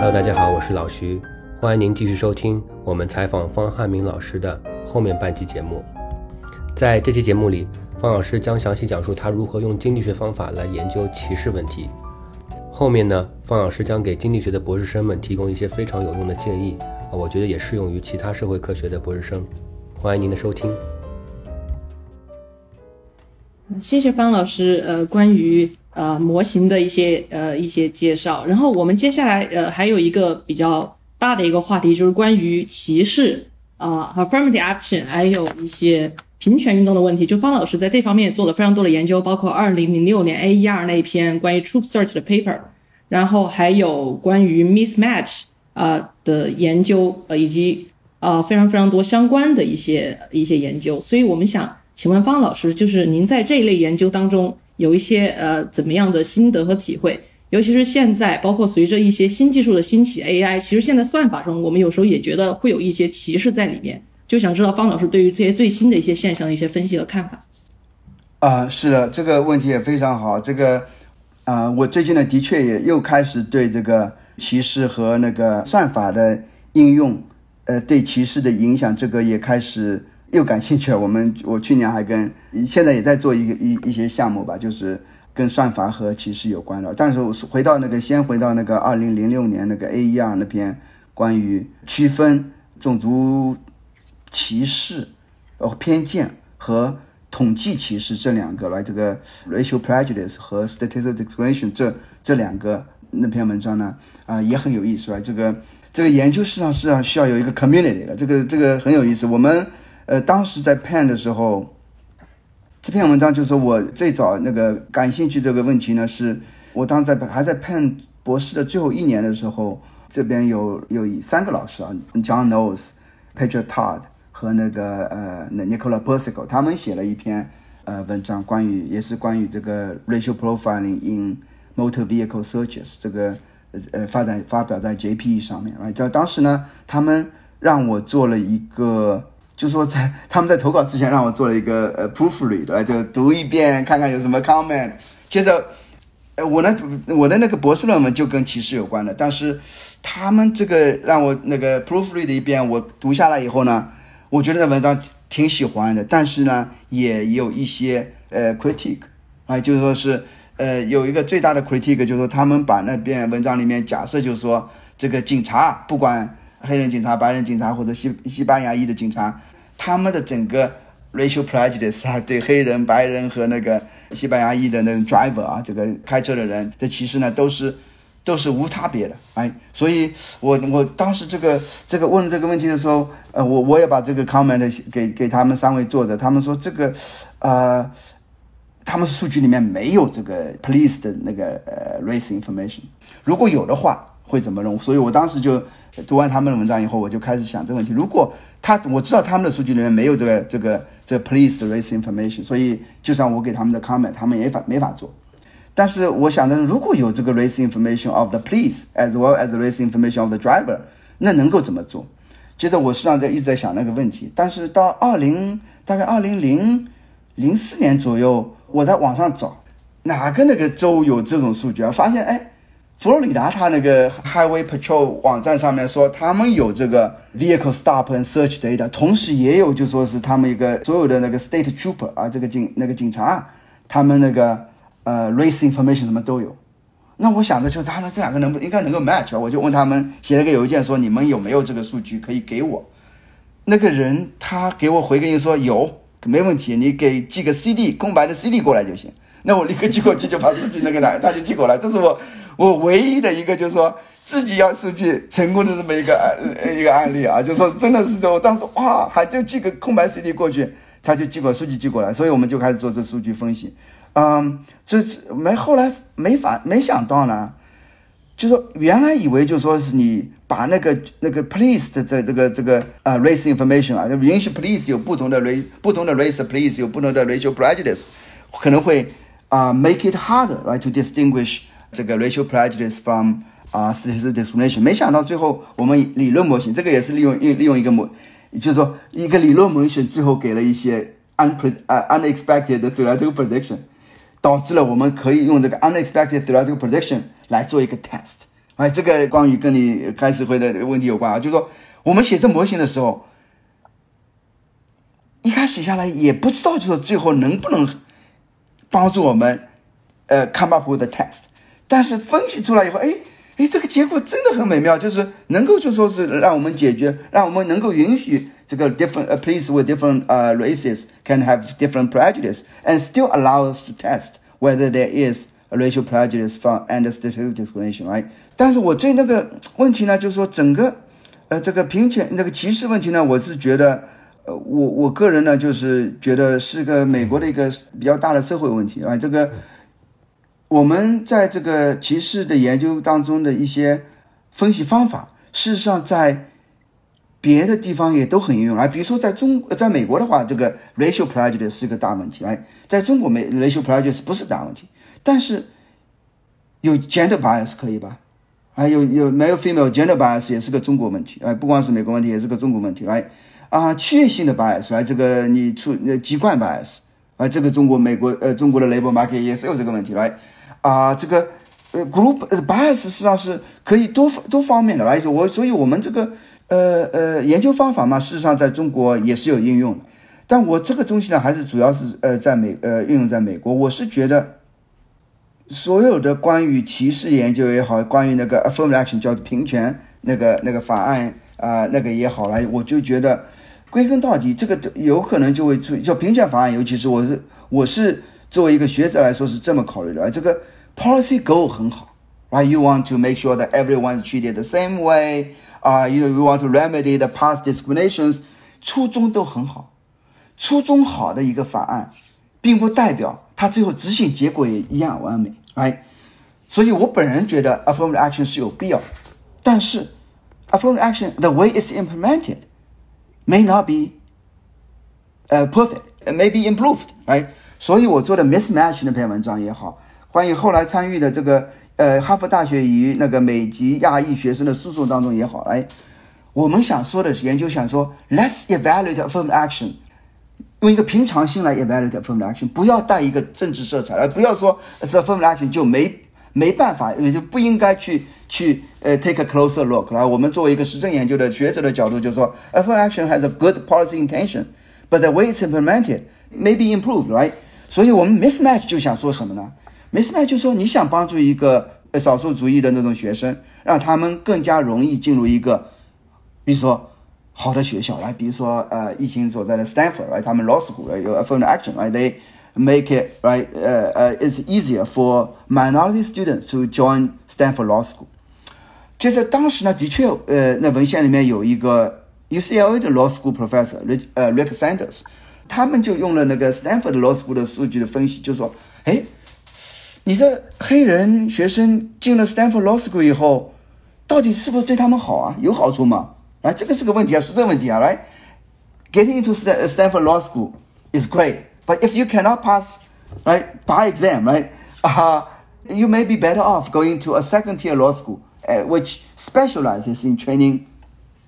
Hello，大家好，我是老徐，欢迎您继续收听我们采访方汉明老师的后面半期节目。在这期节目里，方老师将详细讲述他如何用经济学方法来研究歧视问题。后面呢，方老师将给经济学的博士生们提供一些非常有用的建议，我觉得也适用于其他社会科学的博士生。欢迎您的收听。谢谢方老师，呃，关于呃模型的一些呃一些介绍。然后我们接下来呃还有一个比较大的一个话题，就是关于歧视啊，affirmative action，还有一些平权运动的问题。就方老师在这方面也做了非常多的研究，包括二零零六年 AER 那一篇关于 Troop Search 的 paper，然后还有关于 mismatch 啊的研究，呃，以及呃非常非常多相关的一些一些研究。所以我们想。请问方老师，就是您在这一类研究当中有一些呃怎么样的心得和体会？尤其是现在，包括随着一些新技术的兴起，AI，其实现在算法中，我们有时候也觉得会有一些歧视在里面。就想知道方老师对于这些最新的一些现象的一些分析和看法。啊，是的，这个问题也非常好。这个啊，我最近呢，的确也又开始对这个歧视和那个算法的应用，呃，对歧视的影响，这个也开始。又感兴趣了。我们我去年还跟现在也在做一个一一些项目吧，就是跟算法和歧视有关的。但是我回到那个，先回到那个二零零六年那个 AER 那篇关于区分种族歧视、呃偏见和统计歧视这两个来，这个 racial prejudice 和 statistical discrimination 这这两个那篇文章呢，啊也很有意思啊。这个这个研究事实际上是要需要有一个 community 的，这个这个很有意思。我们呃，当时在 Pen 的时候，这篇文章就是我最早那个感兴趣这个问题呢，是我当时在还在 Pen 博士的最后一年的时候，这边有有三个老师啊，John Knowles、Patrick Todd 和那个呃那 Nicola Persico，他们写了一篇呃文章，关于也是关于这个 racial profiling in motor vehicle searches 这个呃发展发表在 JPE 上面啊，在当时呢，他们让我做了一个。就说在他们在投稿之前让我做了一个呃 proofread 就读一遍看看有什么 comment，接着，呃我呢我的那个博士论文就跟歧视有关的，但是他们这个让我那个 proofread 一遍我读下来以后呢，我觉得那文章挺喜欢的，但是呢也有一些呃 critique，啊就是说是呃有一个最大的 critique 就是说他们把那篇文章里面假设就是说这个警察不管。黑人警察、白人警察或者西西班牙裔的警察，他们的整个 racial prejudice 啊，对黑人、白人和那个西班牙裔的那种 driver 啊，这个开车的人的歧视呢，都是都是无差别的。哎，所以我我当时这个这个问这个问题的时候，呃，我我也把这个 comment 给给他们三位作者，他们说这个，呃，他们数据里面没有这个 police 的那个呃 race information，如果有的话会怎么弄？所以我当时就。读完他们的文章以后，我就开始想这个问题：如果他我知道他们的数据里面没有这个这个这 police 的 race information，所以就算我给他们的 comment，他们也法没法做。但是我想的，如果有这个 race information of the police as well as race information of the driver，那能够怎么做？接着我实际上在一直在想那个问题。但是到二零大概二零零零四年左右，我在网上找哪个那个州有这种数据啊，发现哎。佛罗里达，他那个 Highway Patrol 网站上面说，他们有这个 Vehicle Stop and Search Data，同时也有就说是他们一个所有的那个 State Trooper 啊，这个警那个警察，他们那个呃 Race Information 什么都有。那我想的就他们这两个能不应该能够 match，我就问他们写了个邮件说，你们有没有这个数据可以给我？那个人他给我回个音说有，没问题，你给寄个 CD 空白的 CD 过来就行。那我立刻寄过去，就把数据那个拿，他就寄过来，这是我。我唯一的一个就是说自己要数据成功的这么一个案一个案例啊，就是说真的是说，我当时哇，还就寄个空白 CD 过去，他就寄过数据寄过来，所以我们就开始做这数据分析。嗯，这没后来没法没想到呢，就说原来以为就说是你把那个那个 police 的这这个这个啊 race information 啊，允许 police 有不同的 race 不同的 race police 有不同的 racial prejudice，可能会啊 make it harder right to distinguish。这个 racial prejudice from 啊 statistical discrimination，没想到最后我们理论模型，这个也是利用一利用一个模，就是说一个理论模型最后给了一些 unpre 啊 unexpected theoretical prediction，导致了我们可以用这个 unexpected theoretical prediction 来做一个 test，哎，这个关于跟你开始会的问题有关啊，就是说我们写这模型的时候，一开始下来也不知道，就是最后能不能帮助我们呃 come up with the test，但是分析出来以后，哎。哎，这个结果真的很美妙，就是能够就说是让我们解决，让我们能够允许这个 different uh, place with different uh, races can have different prejudice and still allow us to test whether there is a racial prejudice from and statistical discrimination, right？但是我对那个问题呢，就是说整个呃这个平权那个歧视问题呢，我是觉得呃我我个人呢就是觉得是个美国的一个比较大的社会问题啊，这个。我们在这个歧视的研究当中的一些分析方法，事实上在别的地方也都很应用。来，比如说在中，在美国的话，这个 racial prejudice 是个大问题。来，在中国，美 racial prejudice 不是大问题，但是有 gender bias 可以吧？还有有 male female gender bias 也是个中国问题。哎，不光是美国问题，也是个中国问题。来，啊，区域性的 bias，来，这个你出呃籍贯 bias，啊，这个中国、美国呃中国的 labor market 也是有这个问题。来。啊，这个呃，group bias 实际上是可以多多方面的来说，我所以我们这个呃呃研究方法嘛，事实上在中国也是有应用的。但我这个东西呢，还是主要是呃在美呃运用在美国。我是觉得所有的关于歧视研究也好，关于那个 affirmative action 叫平权那个那个法案啊那个也好来，我就觉得归根到底，这个有可能就会出叫平权法案，尤其是我是我是。作为一个学者来说是这么考虑的，哎，这个 policy goal 很好，right? You want to make sure that everyone is treated the same way, 啊，you know you want to remedy the past discriminations，初衷都很好，初衷好的一个法案，并不代表它最后执行结果也一样完美，right？所以我本人觉得 affirmative action 是有必要，但是 affirmative action the way it's implemented may not be uh perfect, it may be improved, right? 所以我做的 mismatch 那篇文章也好， 关于后来参与的这个呃哈佛大学与那个美籍亚裔学生的诉讼当中也好，哎，我们想说的是研究想说，let's evaluate affirmative action，用一个平常心来 evaluate affirmative action，不要带一个政治色彩，而不要说 affirmative action 就没没办法，也就不应该去去呃 take a closer look。来，我们作为一个实证研究的学者的角度，就是说 affirmative action has a good policy intention，but the way it's implemented may be improved，right？所以我们 mismatch 就想说什么呢没事呢就说你想帮助一个少数族裔的那种学生，让他们更加容易进入一个，比如说好的学校来，比如说呃，疫情所在的 Stanford，来他们 law school 有 affirmative action，right？They make it right，呃呃，it's easier for minority students to join Stanford law school。就在当时呢，的确，呃，那文献里面有一个 UCLA 的 law school professor，呃 Rick Sanders。他们就用了那个 Stanford Law School 的数据的分析，就说：“哎，你这黑人学生进了 Stanford Law School 以后，到底是不是对他们好啊？有好处吗？啊，这个是个问题啊，是这个问题啊。来，Getting into Stanford Law School is great, but if you cannot pass, right, bar exam, right, uh, you may be better off going to a second-tier law school, uh, which specializes in training.”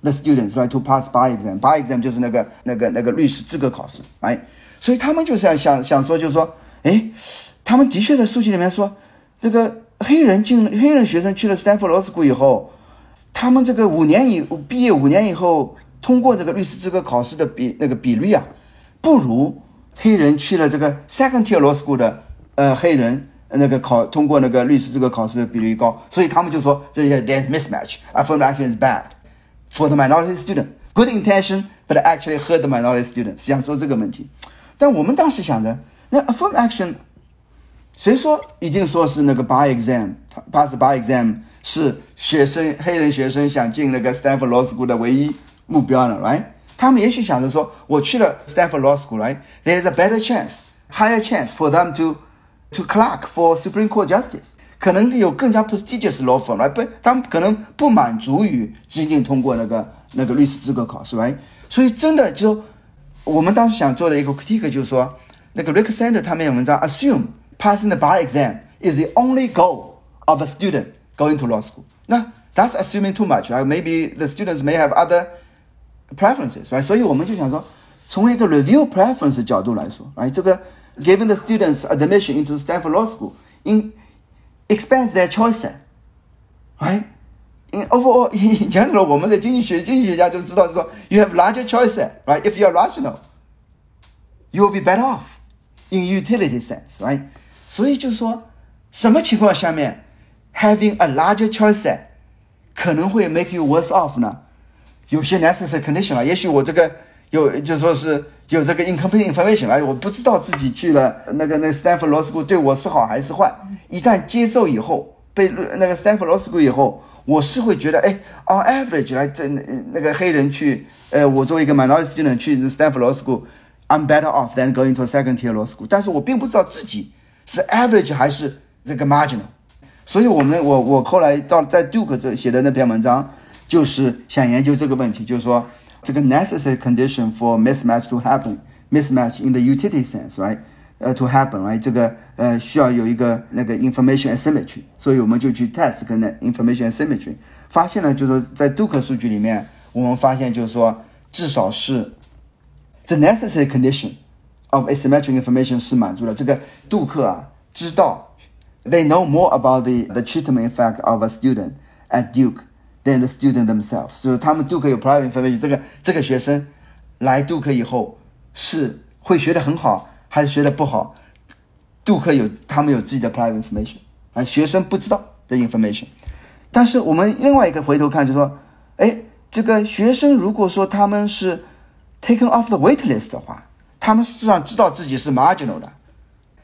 The students right to pass bar exam, bar exam 就是那个那个那个律师资格考试，哎，所以他们就是想想说，就是说，哎， 他们的确在数据里面说，这个黑人进黑人学生去了 Stanford Law School 以后，他们这个五年以毕业五年以后通过这个律师资格考试的比那个比率啊，不如黑人去了这个 Second Tier Law School 的呃黑人那个考通过那个律师资格考试的比率高，所以他们就说这些 there's mismatch，affirmative action is bad。For the minority student, good intention, but actually hurt the minority student。想说这个问题，但我们当时想着，那 affirm action，谁说已经说是那个 bar exam，pass bar exam 是学生黑人学生想进那个 Stanford Law School 的唯一目标呢？Right？他们也许想着说，我去了 Stanford Law School，Right？There is a better chance, higher chance for them to to clerk for Supreme Court justice。可能有更加 prestigious law firm，right？，他们可能不满足于仅仅通过那个那个律师资格考试，right？，所以真的就我们当时想做的一个 critique 就是说，那个 Rick Sander 他们有文章 assume passing the bar exam is the only goal of a student going to law school。那 that's assuming too much，right？Maybe the students may have other preferences，right？所以我们就想说，从一个 review preference 角度来说，哎，这个 giving the students admission into Stanford Law School in expands their choice set, right? in overall in general，我们的经济学经济学家就知道，就说 you have larger choices, right? If you are rational, you will be better off in utility sense, right? 所以就说什么情况下面 having a larger choice 可能会 make you worse off 呢？有些 necessary condition 了，也许我这个有就说是有这个 incomplete information 来，我不知道自己去了那个那个 Stanford Law School 对我是好还是坏。一旦接受以后，被那个 Stanford Law School 以后，我是会觉得，哎，on average 来，这那个黑人去，呃，我作为一个 minority student 去 Stanford Law School，I'm better off than going to a second tier law school。但是我并不知道自己是 average 还是这个 marginal。所以，我们我我后来到在 Duke 这写的那篇文章，就是想研究这个问题，就是说这个 necessary condition for mismatch to happen，mismatch in the utility sense，right？呃，to happen，right？这个呃需要有一个那个 information asymmetry，所以我们就去 test 跟那 information asymmetry，发现了就是说在 Duke 数据里面，我们发现就是说至少是 the necessary condition of asymmetric information 是满足了。这个杜克啊知道。they know more about the, the treatment effect of a student at Duke than the student themselves。就是他们杜克有 private information，这个这个学生来 Duke 以后是会学得很好，还是学得不好杜克有他们有自己的 private information，啊，学生不知道的 information。但是我们另外一个回头看，就说，哎，这个学生如果说他们是 taken off the wait list 的话，他们实际上知道自己是 marginal 的。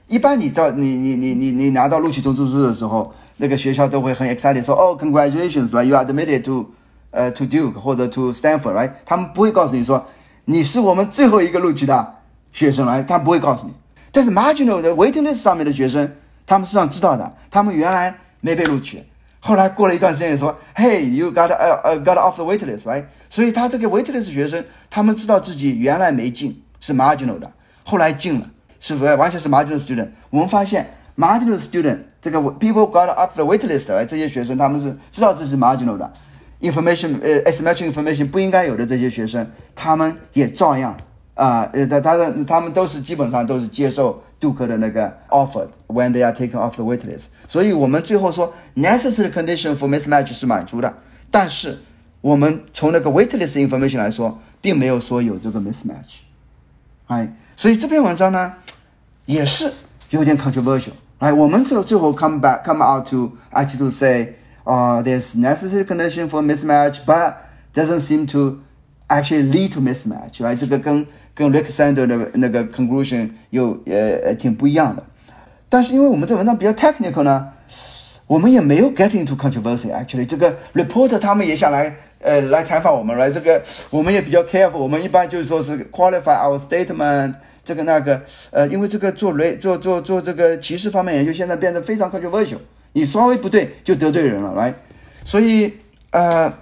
一般你到你你你你你拿到录取通知书的时候，那个学校都会很 excited 说哦，congratulations，right，you are admitted to，呃，to Duke 或者 to Stanford，right，他们不会告诉你说你是我们最后一个录取的学生来，他不会告诉你。但是 marginal 的 waiting list 上面的学生，他们实际上知道的，他们原来没被录取，后来过了一段时间说，Hey，you got 呃呃 got off the wait list，right？所以他这个 wait list 学生，他们知道自己原来没进是 marginal 的，后来进了。是不是完全是 marginal student？我们发现 marginal student 这个 people got off the wait list，这些学生他们是知道自己是 marginal 的 information，呃，asymmetric information 不应该有的这些学生，他们也照样啊，呃，他他的他们都是基本上都是接受杜克的那个 offer when they are taken off the wait list。所以我们最后说 necessary condition for mismatch 是满足的，但是我们从那个 wait list information 来说，并没有说有这个 mismatch，哎，所以这篇文章呢。也是有点 controversial，哎，我们最最后 come back come out to actually to say，啊，there's necessary condition for mismatch，but doesn't seem to actually lead to mismatch，哎，这个跟跟 Rick Sander 的那个 conclusion 又呃挺不一样的。但是因为我们这文章比较 technical 呢，我们也没有 get into controversy。actually，这个 reporter 他们也想来呃来采访我们，来这个我们也比较 careful，我们一般就是说是 qualify our statement。这个那个，呃，因为这个做雷做做做这个歧视方面研究，现在变得非常 controversial，你稍微不对就得罪人了，来，所以，呃，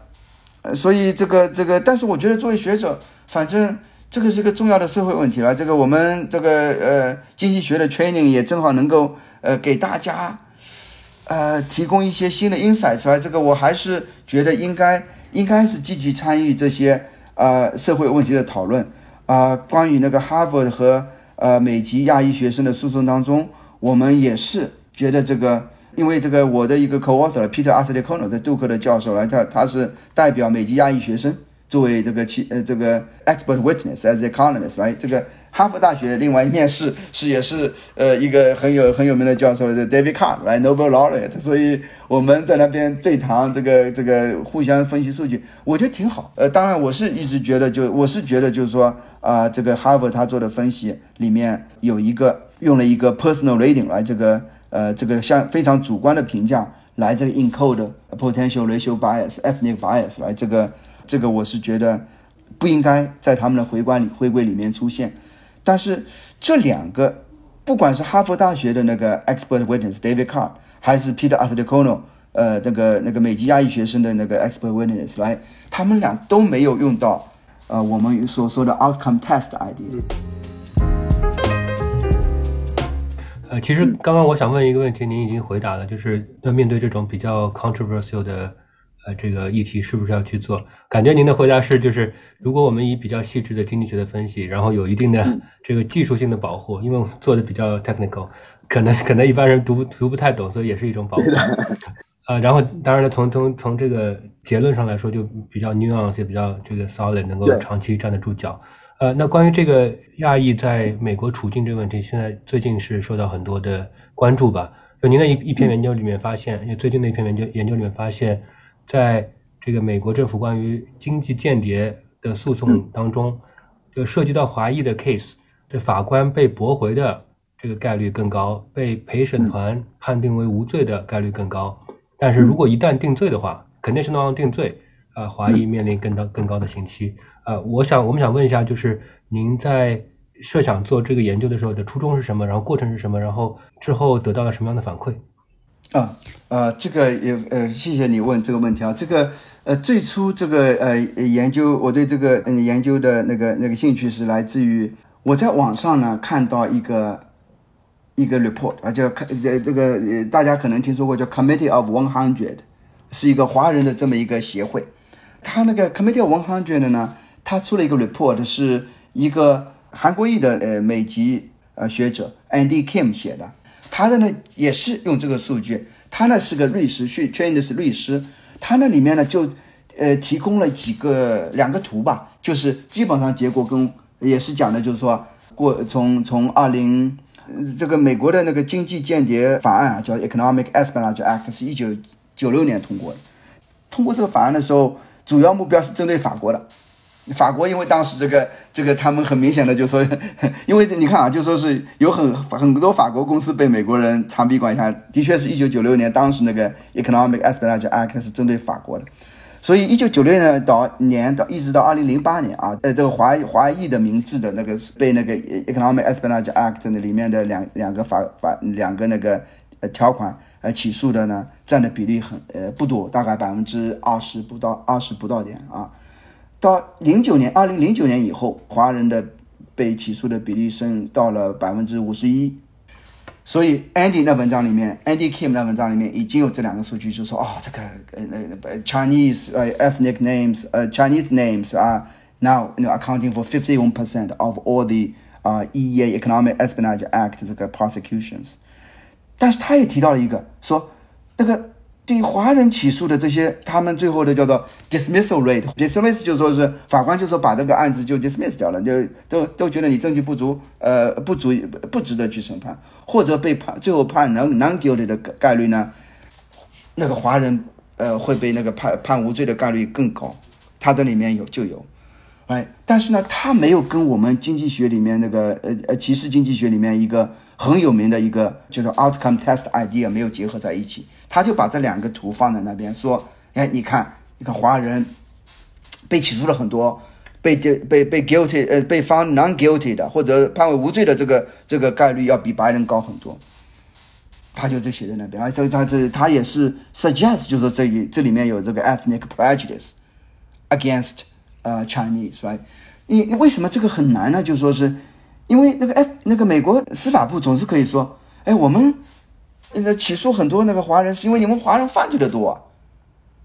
所以这个这个，但是我觉得作为学者，反正这个是个重要的社会问题了。这个我们这个呃经济学的 training 也正好能够呃给大家呃提供一些新的 insight 出来。这个我还是觉得应该应该是积极参与这些呃社会问题的讨论。啊，关于那个哈佛和呃美籍亚裔学生的诉讼当中，我们也是觉得这个，因为这个我的一个 co-author Peter a s t e c o n o 在杜克的教授来，他他是代表美籍亚裔学生作为这个其呃这个 expert witness as economist 来这个。哈佛大学另外一面是是也是呃一个很有很有名的教授的 David Card 来 Nobel laureate，所以我们在那边对谈，这个这个互相分析数据，我觉得挺好。呃，当然我是一直觉得就我是觉得就是说啊，这个哈佛他做的分析里面有一个用了一个 personal rating 来这个呃这个像非常主观的评价来这个 encode potential racial bias ethnic bias 来这个这个我是觉得不应该在他们的回关里回归里面出现。但是这两个，不管是哈佛大学的那个 expert witness David Carr，还是 Peter a s t e c o n o 呃，那个那个美籍亚裔学生的那个 expert witness 来，他们俩都没有用到，呃，我们所说的 outcome test idea。呃，其实刚刚我想问一个问题，您已经回答了，就是要面对这种比较 controversial 的。呃，这个议题是不是要去做？感觉您的回答是，就是如果我们以比较细致的经济学的分析，然后有一定的这个技术性的保护，因为做的比较 technical，可能可能一般人读读不太懂，所以也是一种保护。呃，然后当然了，从从从这个结论上来说就比较 nuance，也比较这个 solid，能够长期站得住脚。呃，那关于这个亚裔在美国处境这个问题，现在最近是受到很多的关注吧？就您的一一篇研究里面发现，因为最近的一篇研究研究里面发现，在这个美国政府关于经济间谍的诉讼当中，就涉及到华裔的 case，这法官被驳回的这个概率更高，被陪审团判定为无罪的概率更高。但是如果一旦定罪的话，肯定是能让定罪，啊、华裔面临更高更高的刑期。呃，我想我们想问一下，就是您在设想做这个研究的时候的初衷是什么？然后过程是什么？然后之后得到了什么样的反馈？啊，呃，这个也呃，谢谢你问这个问题啊。这个呃，最初这个呃研究，我对这个嗯研究的那个那个兴趣是来自于我在网上呢看到一个一个 report 啊，叫看呃这个呃大家可能听说过叫 Committee of One Hundred，是一个华人的这么一个协会。他那个 Committee of One Hundred 呢，他出了一个 report，是一个韩国裔的呃美籍呃学者 Andy Kim 写的。他的呢也是用这个数据，他呢是个律师，去 train 的是律师，他那里面呢就呃提供了几个两个图吧，就是基本上结果跟也是讲的，就是说过从从二零这个美国的那个经济间谍法案啊，叫 Economic Espionage Act，是一九九六年通过的。通过这个法案的时候，主要目标是针对法国的。法国因为当时这个这个他们很明显的就说，因为你看啊，就说是有很很多法国公司被美国人长臂管辖，的确是一九九六年当时那个 Economic Espionage Act 是针对法国的，所以一九九六年到年到一直到二零零八年啊，呃，这个华华裔的名字的那个被那个 Economic Espionage Act 那里面的两两个法法两个那个呃条款呃起诉的呢，占的比例很呃不多，大概百分之二十不到二十不到点啊。到零九年，二零零九年以后，华人的被起诉的比例升到了百分之五十一。所以 Andy 那文章里面，Andy Kim 那文章里面已经有这两个数据，就说哦，这个呃呃 Chinese 呃 ethnic names 呃 Chinese names 啊 now you know accounting for fifty one percent of all the 啊、EEA Economic Espionage Act 这个 prosecutions。但是他也提到了一个，说那个对于华人起诉的这些，他们最后的叫做 dismissal rate，dismiss 就说是法官就说把这个案子就 dismiss 掉了，就都都觉得你证据不足，呃，不足以不值得去审判，或者被判最后判能 non guilty 的概率呢，那个华人呃会被那个判判无罪的概率更高，他这里面有就有。哎，但是呢，他没有跟我们经济学里面那个呃呃歧视经济学里面一个很有名的一个就是 outcome test idea 没有结合在一起，他就把这两个图放在那边说，哎，你看，你看华人被起诉了很多，被被被 guilty 呃被 found non guilty 的或者判为无罪的这个这个概率要比白人高很多，他就这写在那边，而这他这他也是 suggest 就是说这里这里面有这个 ethnic prejudice against 呃 Chinese，right？你为什么这个很难呢？就说是因为那个 F 那个美国司法部总是可以说，哎，我们那个起诉很多那个华人是因为你们华人犯罪的多、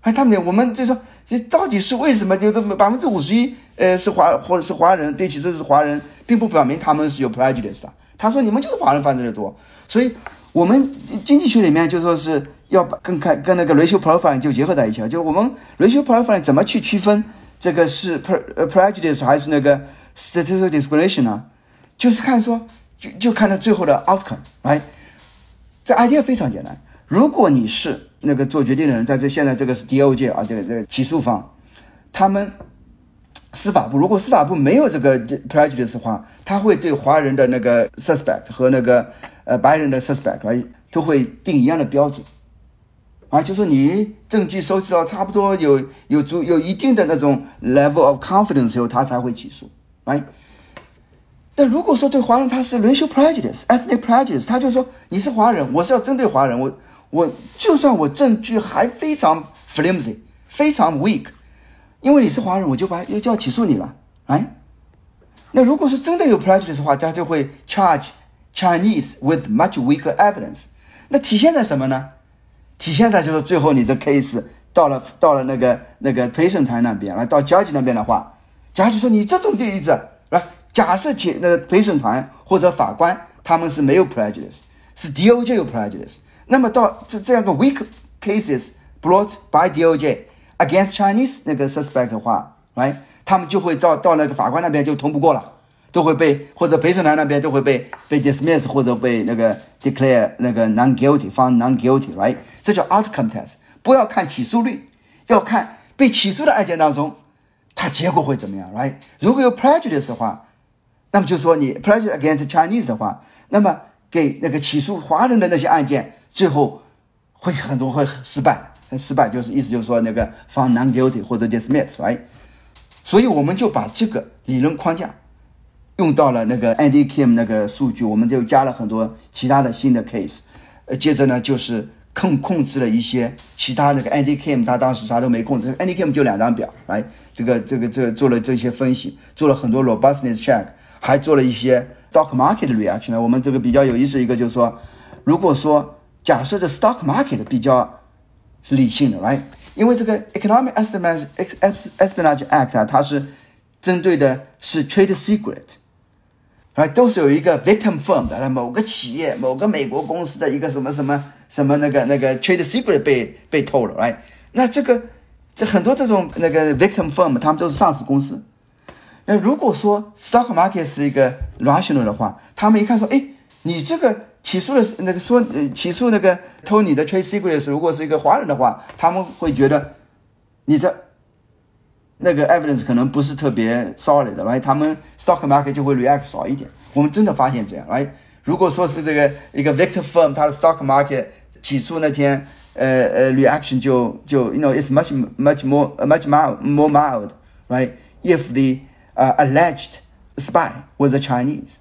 哎，他们我们就说这到底是为什么？就这么百分之五十一呃是华或者是华人被起诉是华人，并不表明他们是有 prejudice 的。他说你们就是华人犯罪的多，所以我们经济学里面就说是要把跟看跟那个 racial profiling 就结合在一起了，就是我们 racial profiling 怎么去区分？这个是 pre prejudice 还是那个 statistical discrimination 呢？就是看说，就就看它最后的 outcome，right？，这 idea 非常简单。如果你是那个做决定的人，在这现在这个是 DOJ 啊，这个这个起诉方，他们司法部如果司法部没有这个 prejudice 的话，他会对华人的那个 suspect 和那个呃白人的 suspect 啊都会定一样的标准。啊，就说你证据收集到差不多有有足有一定的那种 level of confidence 以后，他才会起诉，right？但如果说对华人他是 racial prejudice、ethnic prejudice，他就说你是华人，我是要针对华人，我我就算我证据还非常 flimsy、非常 weak，因为你是华人，我就把又就要起诉你了，哎？那如果是真的有 prejudice 的话，他就会 charge Chinese with much weaker evidence。那体现在什么呢？体现在就是最后你的 case 到了到了那个那个陪审团那边，来到交警那边的话，假如说你这种例子，来假设检那个陪审团或者法官他们是没有 prejudice，是 DOJ 有 prejudice，那么到这这样的 weak cases brought by DOJ against Chinese 那个 suspect 的话，来他们就会到到那个法官那边就通不过了。都会被或者陪审团那边都会被被 dismiss 或者被那个 declare 那个 non guilty 方 non guilty right 这叫 outcome test。不要看起诉率，要看被起诉的案件当中，它结果会怎么样，right？如果有 prejudice 的话，那么就说你 prejudice against Chinese 的话，那么给那个起诉华人的那些案件，最后会很多会失败。失败就是意思就是说那个 found non guilty 或者 dismiss，right？所以我们就把这个理论框架用到了那个 Andy Kim 那个数据，我们就加了很多其他的新的 case。呃，接着呢就是控控制了一些其他那个 Andy Kim 他当时啥都没控制，Andy Kim 就两张表，来这个这个这个做了这些分析，做了很多 robustness check，还做了一些 stock market reaction。我们这个比较有意思一个就是说，如果说假设的 stock market 比较是理性的，right？因为这个 Economic Espionage Espionage Act 啊，它是针对的是 trade secret，right？都是有一个 victim firm 的，某个企业、某个美国公司的一个什么什么什么那个那个 trade secret 被被偷了，right？那这个这很多这种那个 victim firm，他们都是上市公司。那如果说 stock market 是一个 rational 的话，他们一看说，哎，你这个。起诉的那个说，呃，起诉那个偷你的 trade secret 是如果是一个华人的话，他们会觉得你的那个 evidence 可能不是特别 solid 的，right？他们 stock market 就会 react 少一点。我们真的发现这样，right？如果说是这个一个 victim firm，它的 stock market 起诉那天，呃呃，reaction 就就 you know it's much much more much mild more mild，right？If the uh, alleged spy was a Chinese。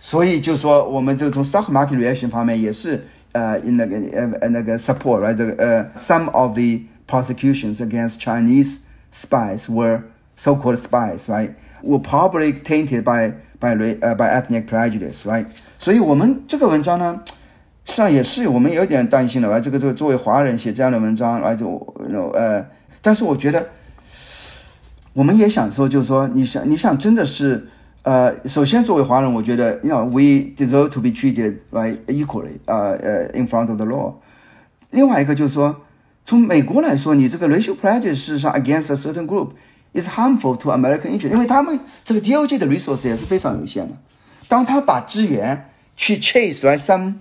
所以就说，我们就从 stock market reaction 方面也是呃那个呃呃那个 support，right？这个呃 some of the prosecutions against Chinese spies were so-called spies，right? Were probably tainted by by 呃 by ethnic prejudice，right？所以我们这个文章呢， 实际上也是我们有点担心的，right？这个这个作为华人写这样的文章，来就呃，但是我觉得我们也想说，就是说你想你想真的是。呃，首先作为华人，我觉得，you know we deserve to be treated right equally，呃呃，in front of the law。另外一个就是说，从美国来说，你这个 racial prejudice 事实上 against a certain group is harmful to American interest，因为他们这个 DOJ 的 resource 也是非常有限的。当他把资源去 chase right some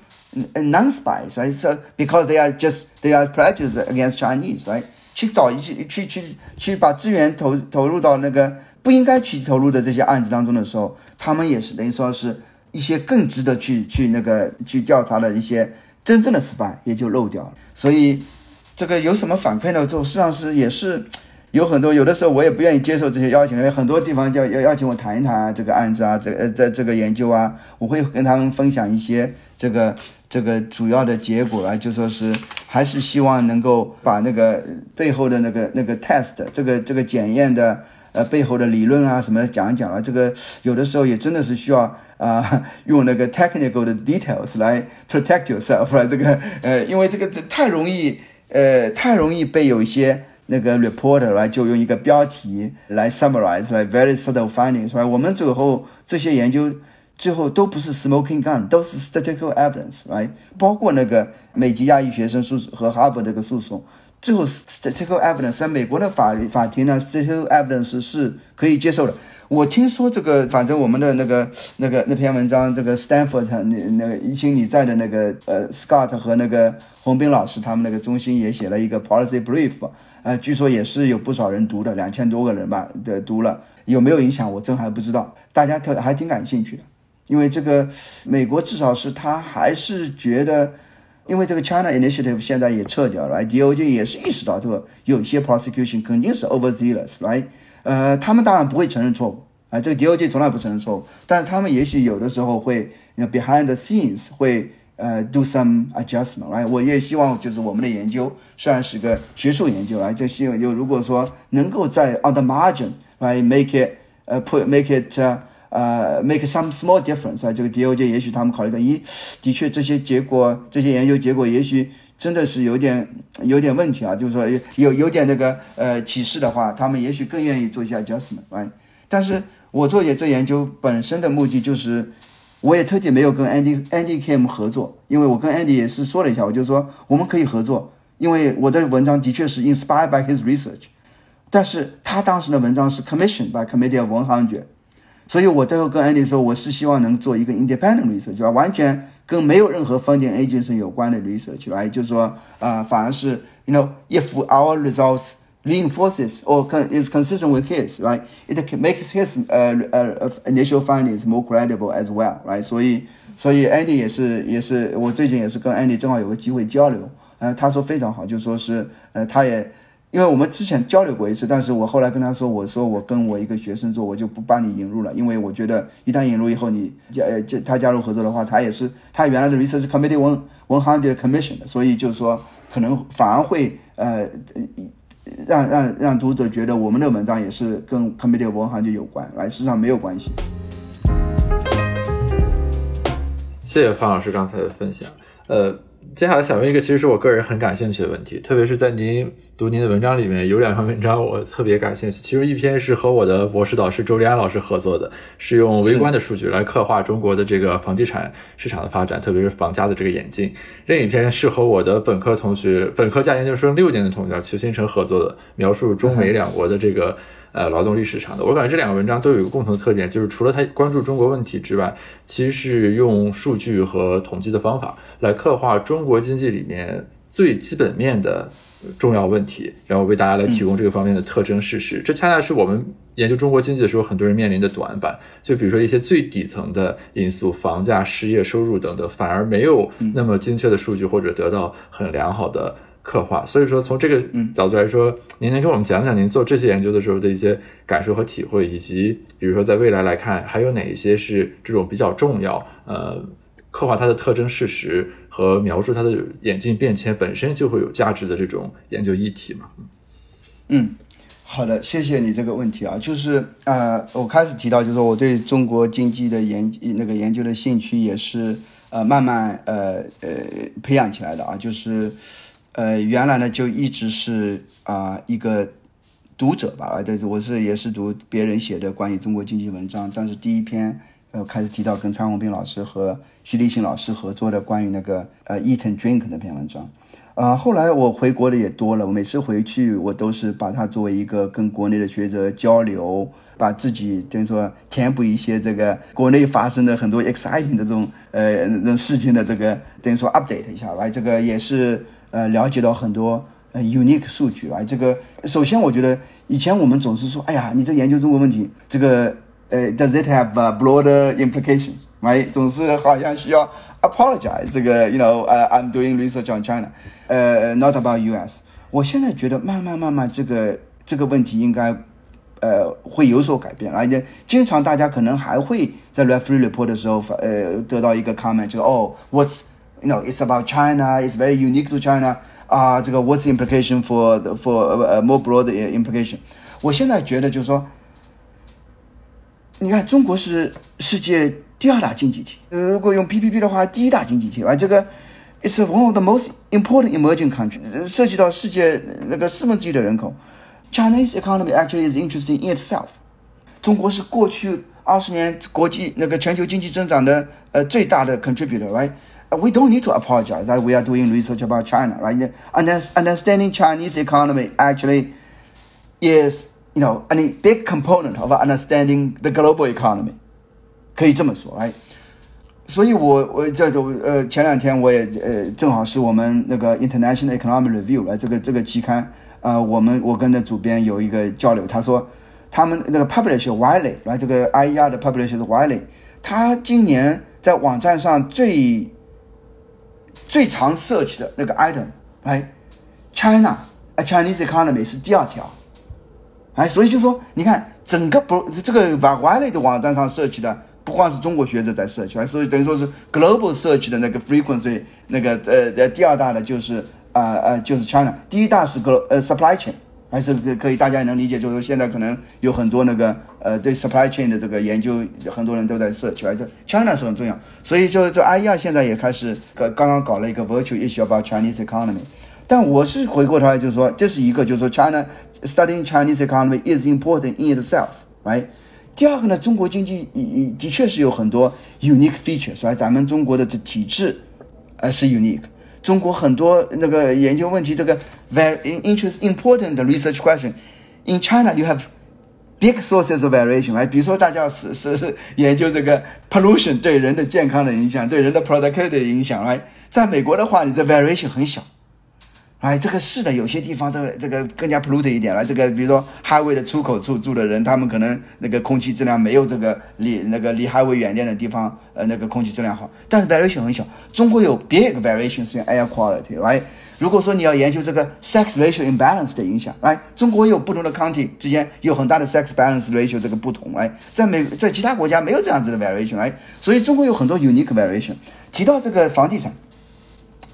non-spies right so because they are just they are prejudice against Chinese right 去找一些去去去把资源投投入到那个。不应该去投入的这些案子当中的时候，他们也是等于说是一些更值得去去那个去调查的一些真正的失败也就漏掉了。所以这个有什么反馈呢？就实际上是也是有很多，有的时候我也不愿意接受这些邀请，因为很多地方叫要邀请我谈一谈这个案子啊，这呃这这个研究啊，我会跟他们分享一些这个这个主要的结果啊，就说是还是希望能够把那个背后的那个那个 test 这个这个检验的。呃，背后的理论啊什么的讲一讲了，这个有的时候也真的是需要啊，用那个 technical 的 details 来 protect yourself 来这个呃，因为这个太容易呃，太容易被有一些那个 reporter 来就用一个标题来 summarize 来 very subtle findings 是吧？我们最后这些研究最后都不是 smoking gun，都是 statistical evidence，right？包括那个美籍亚裔学生诉和哈佛这个诉讼。最后，statistical evidence 在美国的法法庭呢，statistical evidence 是可以接受的。我听说这个，反正我们的那个那个那篇文章，这个 Stanford 那那个一心你在的那个呃 Scott 和那个洪斌老师他们那个中心也写了一个 policy brief，呃，据说也是有不少人读的，两千多个人吧的读了，有没有影响我真还不知道。大家特还挺感兴趣的，因为这个美国至少是他还是觉得。因为这个 China Initiative 现在也撤掉了，DOJ 也是意识到，对吧？有些 prosecution 肯定是 overzealous，right？呃，他们当然不会承认错误，啊，这个 DOJ 从来不承认错误，但是他们也许有的时候会，behind the scenes 会呃 do some adjustment，right？我也希望就是我们的研究虽然是个学术研究，啊，就希望就如果说能够在 on the margin，right？make it，呃，put make it。呃，make some small difference 啊，这个 DOJ 也许他们考虑到，咦，的确这些结果，这些研究结果也许真的是有点有点问题啊，就是说有有点那个呃启示的话，他们也许更愿意做一下 adjustment，right？但是我做这研究本身的目的就是，我也特地没有跟 Andy Andy Kim 合作，因为我跟 Andy 也是说了一下，我就说我们可以合作，因为我的文章的确是 inspired by his research，但是他当时的文章是 commissioned by committee of one hundred，所以我最后跟 Andy 说，我是希望能做一个 independent research，吧？完全跟没有任何 funding agency 有关的 research，来就是说啊、反而是 you know if our results reinforces or con- is consistent with his, right? It makes his uh, uh, initial findings more credible as well, right? 所以，所以 Andy 也是也是我最近也是跟 Andy 正好有个机会交流，呃，他说非常好，就说是呃，他也因为我们之前交流过一次，但是我后来跟他说，我说我跟我一个学生做，我就不帮你引入了，因为我觉得一旦引入以后，你加呃加他加入合作的话，他也是他原来的 research committee one one hundred commission 的，所以就是说可能反而会呃让让让读者觉得我们的文章也是跟 committee of one hundred 有关，来实际上没有关系。谢谢方老师刚才的分享。呃，接下来想问一个，其实是我个人很感兴趣的问题，特别是在您读您的文章里面，有两篇文章我特别感兴趣。其中一篇是和我的博士导师周立安老师合作的，是用微观的数据来刻画中国的这个房地产市场的发展，特别是房价的这个演进。另一篇是和我的本科同学、本科加研究生六年的同学邱新成合作的，描述中美两国的这个。呃，劳动力市场的，我感觉这两个文章都有一个共同特点，就是除了他关注中国问题之外，其实是用数据和统计的方法来刻画中国经济里面最基本面的重要问题，然后为大家来提供这个方面的特征事实。这恰恰是我们研究中国经济的时候，很多人面临的短板。就比如说一些最底层的因素，房价、失业、收入等等，反而没有那么精确的数据或者得到很良好的。刻画，所以说从这个角度来说，您能给我们讲讲您做这些研究的时候的一些感受和体会，以及比如说在未来来看，还有哪一些是这种比较重要，呃，刻画它的特征事实和描述它的演进变迁本身就会有价值的这种研究议题吗？嗯，好的，谢谢你这个问题啊，就是呃，我开始提到就是说我对中国经济的研那个研究的兴趣也是呃慢慢呃呃培养起来的啊，就是。呃，原来呢就一直是啊、一个读者吧，对，我是也是读别人写的关于中国经济文章，但是第一篇呃开始提到跟蔡宏斌老师和徐立新老师合作的关于那个呃 eat and drink 那篇文章，啊、后来我回国的也多了，我每次回去我都是把它作为一个跟国内的学者交流，把自己等于说填补一些这个国内发生的很多 exciting 的这种呃这种事情的这个等于说 update 一下来，这个也是。呃，了解到很多呃 unique 数据啊，这个首先我觉得以前我们总是说，哎呀，你在研究中国问题，这个呃，does it have broader implications？哎总是好像需要 apologize，这个 you know，I'm doing research on China，呃、not about US。我现在觉得慢慢慢慢这个这个问题应该呃会有所改变，而且经常大家可能还会在 referee report 的时候呃得到一个 comment，就是哦，what's you know, it's about China. It's very unique to China. 啊，这个 what's the implication for the, for 呃、uh, more broad implication？我现在觉得就是说，你看中国是世界第二大经济体，如果用 PPP 的话，第一大经济体啊，这个 it's one of the most important emerging country，涉及到世界那个四分之一的人口。Chinese economy actually is interesting in itself。中国是过去二十年国际那个全球经济增长的呃最大的 contributor，right？we don't need to apologize that we are doing research about China, right? Understanding Chinese economy actually is, you know, a big component of understanding the global economy. 可以这么说，right? 所以我我这种呃前两天我也呃正好是我们那个 International Economic Review 来这个这个期刊啊、呃，我们我跟的主编有一个交流，他说他们那个 publisher Wiley 来这个 IER 的 publisher 是 Wiley，他今年在网站上最 最常涉及的那个 item，哎，China a Chinese economy 是第二条，哎，所以就说你看整个不这个 v a l e 的网站上涉及的不光是中国学者在 search，所以等于说是 global 涉及的那个 frequency 那个呃呃第二大的就是啊呃就是 China，第一大是 glo 呃 supply chain。还是可以，大家也能理解，就是说现在可能有很多那个呃对 supply chain 的这个研究，很多人都在涉及，这 China 是很重要，所以就就 IER 现在也开始刚刚刚搞了一个 virtual issue about Chinese economy，但我是回过头来就是说，这是一个就是说 China studying Chinese economy is important in itself，right？第二个呢，中国经济的确是有很多 unique features，所以咱们中国的这体制呃是 unique。中国很多那个研究问题，这个 very interest important research question in China you have big sources of variation，right？，比如说大家是是是研究这个 pollution 对人的健康的影响，对人的 productivity 的影响，哎，在美国的话，你的 variation 很小。哎，这个是的，有些地方这个这个更加 polluted 一点了。这个比如说 highway 的出口处住的人，他们可能那个空气质量没有这个离那个离 highway 远点的地方，呃，那个空气质量好。但是 variation 很小。中国有 big variation 是 air quality，right？，如果说你要研究这个 sex ratio imbalance 的影响，来，中国有不同的 county 之间有很大的 sex balance ratio 这个不同，来，在美在其他国家没有这样子的 variation，来，所以中国有很多 unique variation。提到这个房地产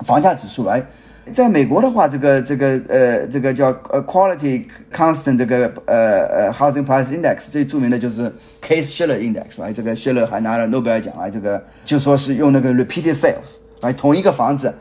房价指数，来。在美国的话，这个这个呃，这个叫呃 quality constant 这个呃呃 housing price index 最著名的就是 Case Shiller Index，来这个 Shiller 还拿了诺贝尔奖，来这个就说是用那个 repeated sales，来同一个房子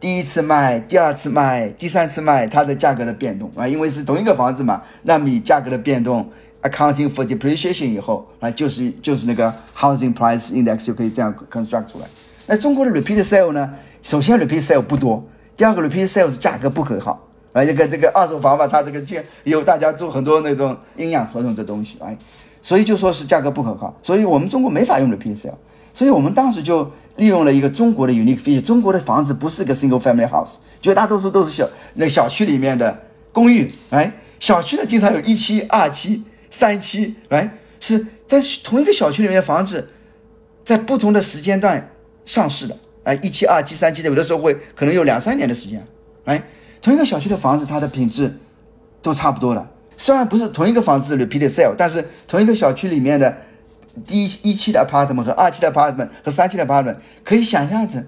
第一次卖、第二次卖、第三次卖，它的价格的变动啊，因为是同一个房子嘛，那你价格的变动 accounting for depreciation 以后，啊就是就是那个 housing price index 就可以这样 construct 出来。那中国的 repeated sale 呢？首先 repeated sale 不多。第二个 repeat sales 价格不可靠，啊，这个这个二手房嘛，它这个建有大家做很多那种阴阳合同这东西，哎，所以就说是价格不可靠，所以我们中国没法用 repeat sales，所以我们当时就利用了一个中国的 unique feature，中国的房子不是个 single family house，绝大多数都是小那小区里面的公寓，哎，小区呢经常有一期、二期、三期，哎，是在同一个小区里面的房子，在不同的时间段上市的。哎，一期、二期、三期的，有的时候会可能有两三年的时间。哎，同一个小区的房子，它的品质都差不多了。虽然不是同一个房子 repeat sale，但是同一个小区里面的第一一期的 apartment 和二期的 apartment 和三期的 apartment 可以想象着，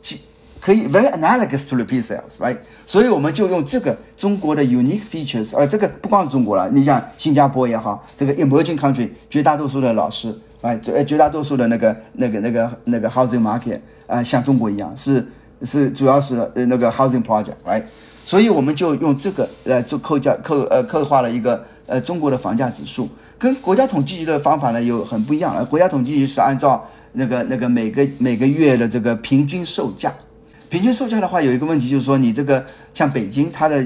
去可以 very analogous to repeat sales，right？所以我们就用这个中国的 unique features，呃，这个不光是中国了，你像新加坡也好，这个 emerging country 绝大多数的老师，哎，绝绝大多数的那个那个那个那个 housing market。啊，像中国一样，是是，主要是呃那个 housing project，right？所以我们就用这个来做扣价扣呃刻画了一个呃中国的房价指数，跟国家统计局的方法呢有很不一样。呃，国家统计局是按照那个那个每个每个月的这个平均售价，平均售价的话有一个问题就是说，你这个像北京它的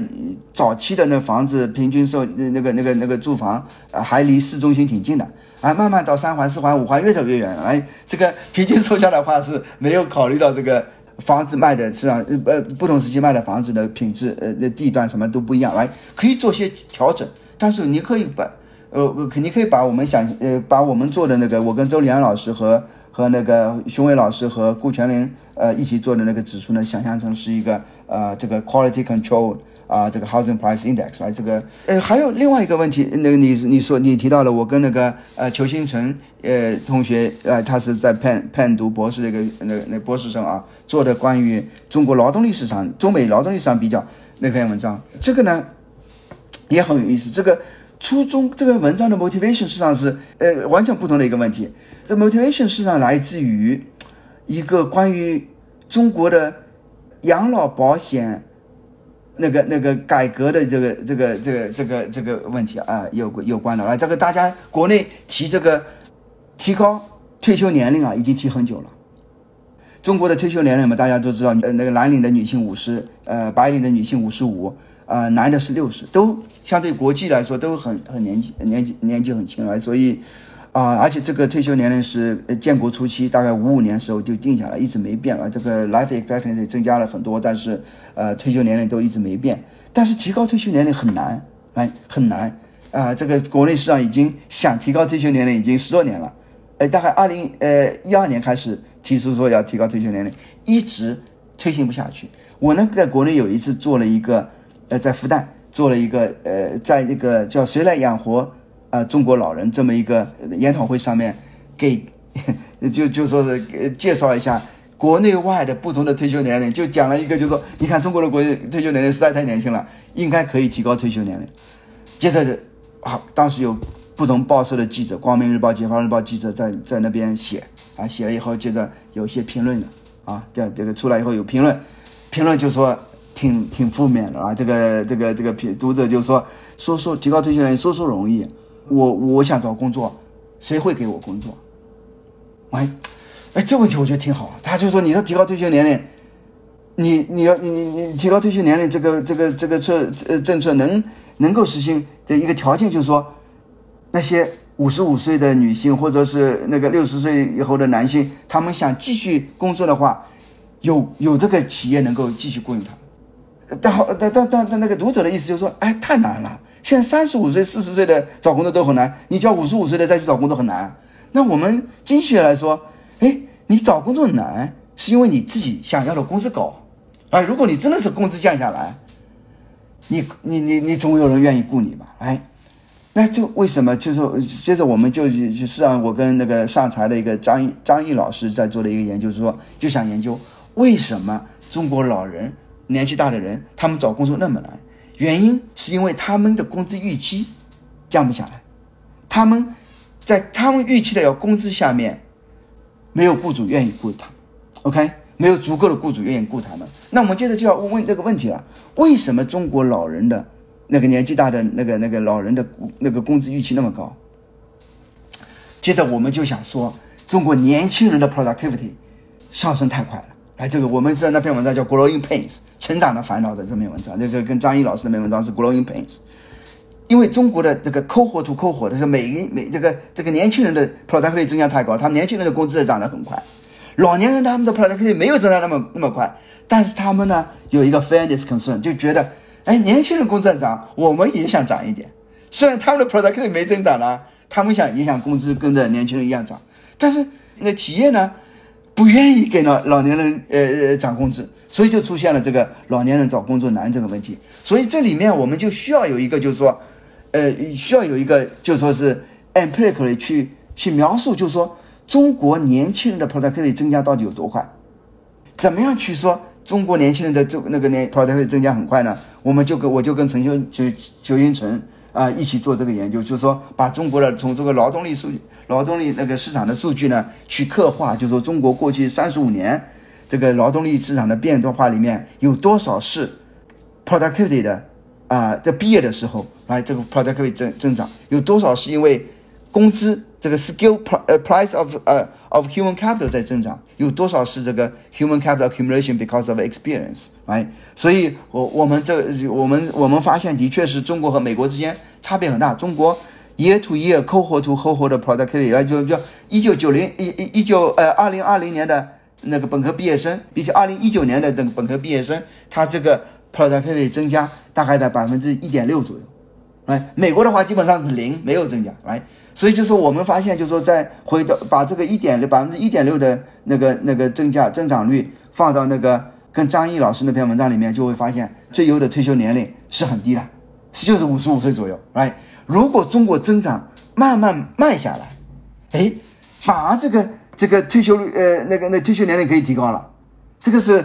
早期的那房子平均售那个那个那个住房啊还离市中心挺近的。啊，慢慢到三环、四环、五环越走越远。哎，这个平均售价的话是没有考虑到这个房子卖的市场，呃，不同时期卖的房子的品质，呃，那地段什么都不一样。来，可以做些调整，但是你可以把，呃，肯定可以把我们想，呃，把我们做的那个，我跟周立安老师和和那个熊伟老师和顾全林，呃，一起做的那个指数呢，想象成是一个，呃，这个 quality control。啊，这个 housing price index 啊，这个呃，还有另外一个问题，那个你你说你提到了，我跟那个呃裘新成呃同学呃，他是在 pen pen 读博士的一个那那博士生啊，做的关于中国劳动力市场、中美劳动力市场比较那篇文章，这个呢也很有意思。这个初中这个文章的 motivation 实际上是呃完全不同的一个问题。这 motivation 实际上来自于一个关于中国的养老保险。那个那个改革的这个这个这个这个这个问题啊，有有关的啊，这个大家国内提这个提高退休年龄啊，已经提很久了。中国的退休年龄嘛，大家都知道，呃，那个蓝领的女性五十，呃，白领的女性五十五，啊，男的是六十，都相对国际来说都很很年纪年纪年纪很轻了，所以。啊，而且这个退休年龄是建国初期，大概五五年时候就定下来，一直没变了。这个 life expectancy 增加了很多，但是呃，退休年龄都一直没变。但是提高退休年龄很难，哎，很难啊！这个国内市场已经想提高退休年龄已经十多年了，呃，大概二零呃一二年开始提出说要提高退休年龄，一直推行不下去。我呢，在国内有一次做了一个，呃，在复旦做了一个，呃，在这个叫谁来养活。啊，中国老人这么一个研讨会上面，给 就就说是介绍一下国内外的不同的退休年龄，就讲了一个，就是说你看中国的国退休年龄实在太年轻了，应该可以提高退休年龄。接着，好，当时有不同报社的记者，光明日报、解放日报记者在在那边写啊，写了以后，接着有一些评论的啊，这这个出来以后有评论，评论就说挺挺负面的啊，这个这个这个评读者就说说说提高退休年龄说说容易。我我想找工作，谁会给我工作？哎，哎，这问题我觉得挺好。他就说，你说提高退休年龄，你你要你你你提高退休年龄这个这个这个策呃政策能能够实行的一个条件就是说，那些五十五岁的女性或者是那个六十岁以后的男性，他们想继续工作的话，有有这个企业能够继续雇佣他。但好，但但但但那个读者的意思就是说，哎，太难了。现在三十五岁、四十岁的找工作都很难，你叫五十五岁的再去找工作很难。那我们经济学来说，哎，你找工作难，是因为你自己想要的工资高。啊，如果你真的是工资降下来，你你你你总有人愿意雇你吧？哎，那这为什么？就是接着我们就就是实际上我跟那个上财的一个张张毅老师在做的一个研究，说就想研究为什么中国老人年纪大的人他们找工作那么难？原因是因为他们的工资预期降不下来，他们在他们预期的要工资下面，没有雇主愿意雇他，OK，没有足够的雇主愿意雇他们。那我们接着就要问问这个问题了：为什么中国老人的那个年纪大的那个那个老人的那个工资预期那么高？接着我们就想说，中国年轻人的 productivity 上升太快了。哎，这个我们知道那篇文章叫《Growing Pains》。成长的烦恼的这篇文章，那个跟张毅老师那篇文章是 Growing Pains，因为中国的这个抠火图抠火的是每一每这个这个年轻人的 productivity 增加太高，他们年轻人的工资也涨得很快，老年人他们的 productivity 没有增长那么那么快，但是他们呢有一个 fairness concern，就觉得哎年轻人工资涨，我们也想涨一点，虽然他们的 productivity 没增长呢，他们想也想工资跟着年轻人一样涨，但是那企业呢不愿意给老老年人呃呃涨工资。所以就出现了这个老年人找工作难这个问题。所以这里面我们就需要有一个，就是说，呃，需要有一个，就说是 empirically 去去描述，就是说中国年轻人的 productivity 增加到底有多快？怎么样去说中国年轻人的这那个年 productivity 增加很快呢？我们就跟我就跟陈修邱邱英成啊一起做这个研究，就是说把中国的从这个劳动力数据、劳动力那个市场的数据呢去刻画，就是说中国过去三十五年。这个劳动力市场的变动化里面有多少是 productivity 的啊？在毕业的时候，来这个 productivity 增增长有多少是因为工资这个 skill 呃 price of 呃 of human capital 在增长？有多少是这个 human capital accumulation because of experience？来，所以我我们这我们我们发现的确是中国和美国之间差别很大。中国 year to year cohort to cohort 的 productivity 来就就一九九零一一一九呃二零二零年的。那个本科毕业生，比起二零一九年的这个本科毕业生，他这个 productivity 增加大概在百分之一点六左右，哎，美国的话基本上是零，没有增加，哎，所以就说我们发现，就说在回到把这个一点六百分之一点六的那个那个增加增长率放到那个跟张毅老师那篇文章里面，就会发现最优的退休年龄是很低的，就是五十五岁左右，哎，如果中国增长慢慢慢下来，哎，反而这个。这个退休率，呃，那个那退休年龄可以提高了，这个是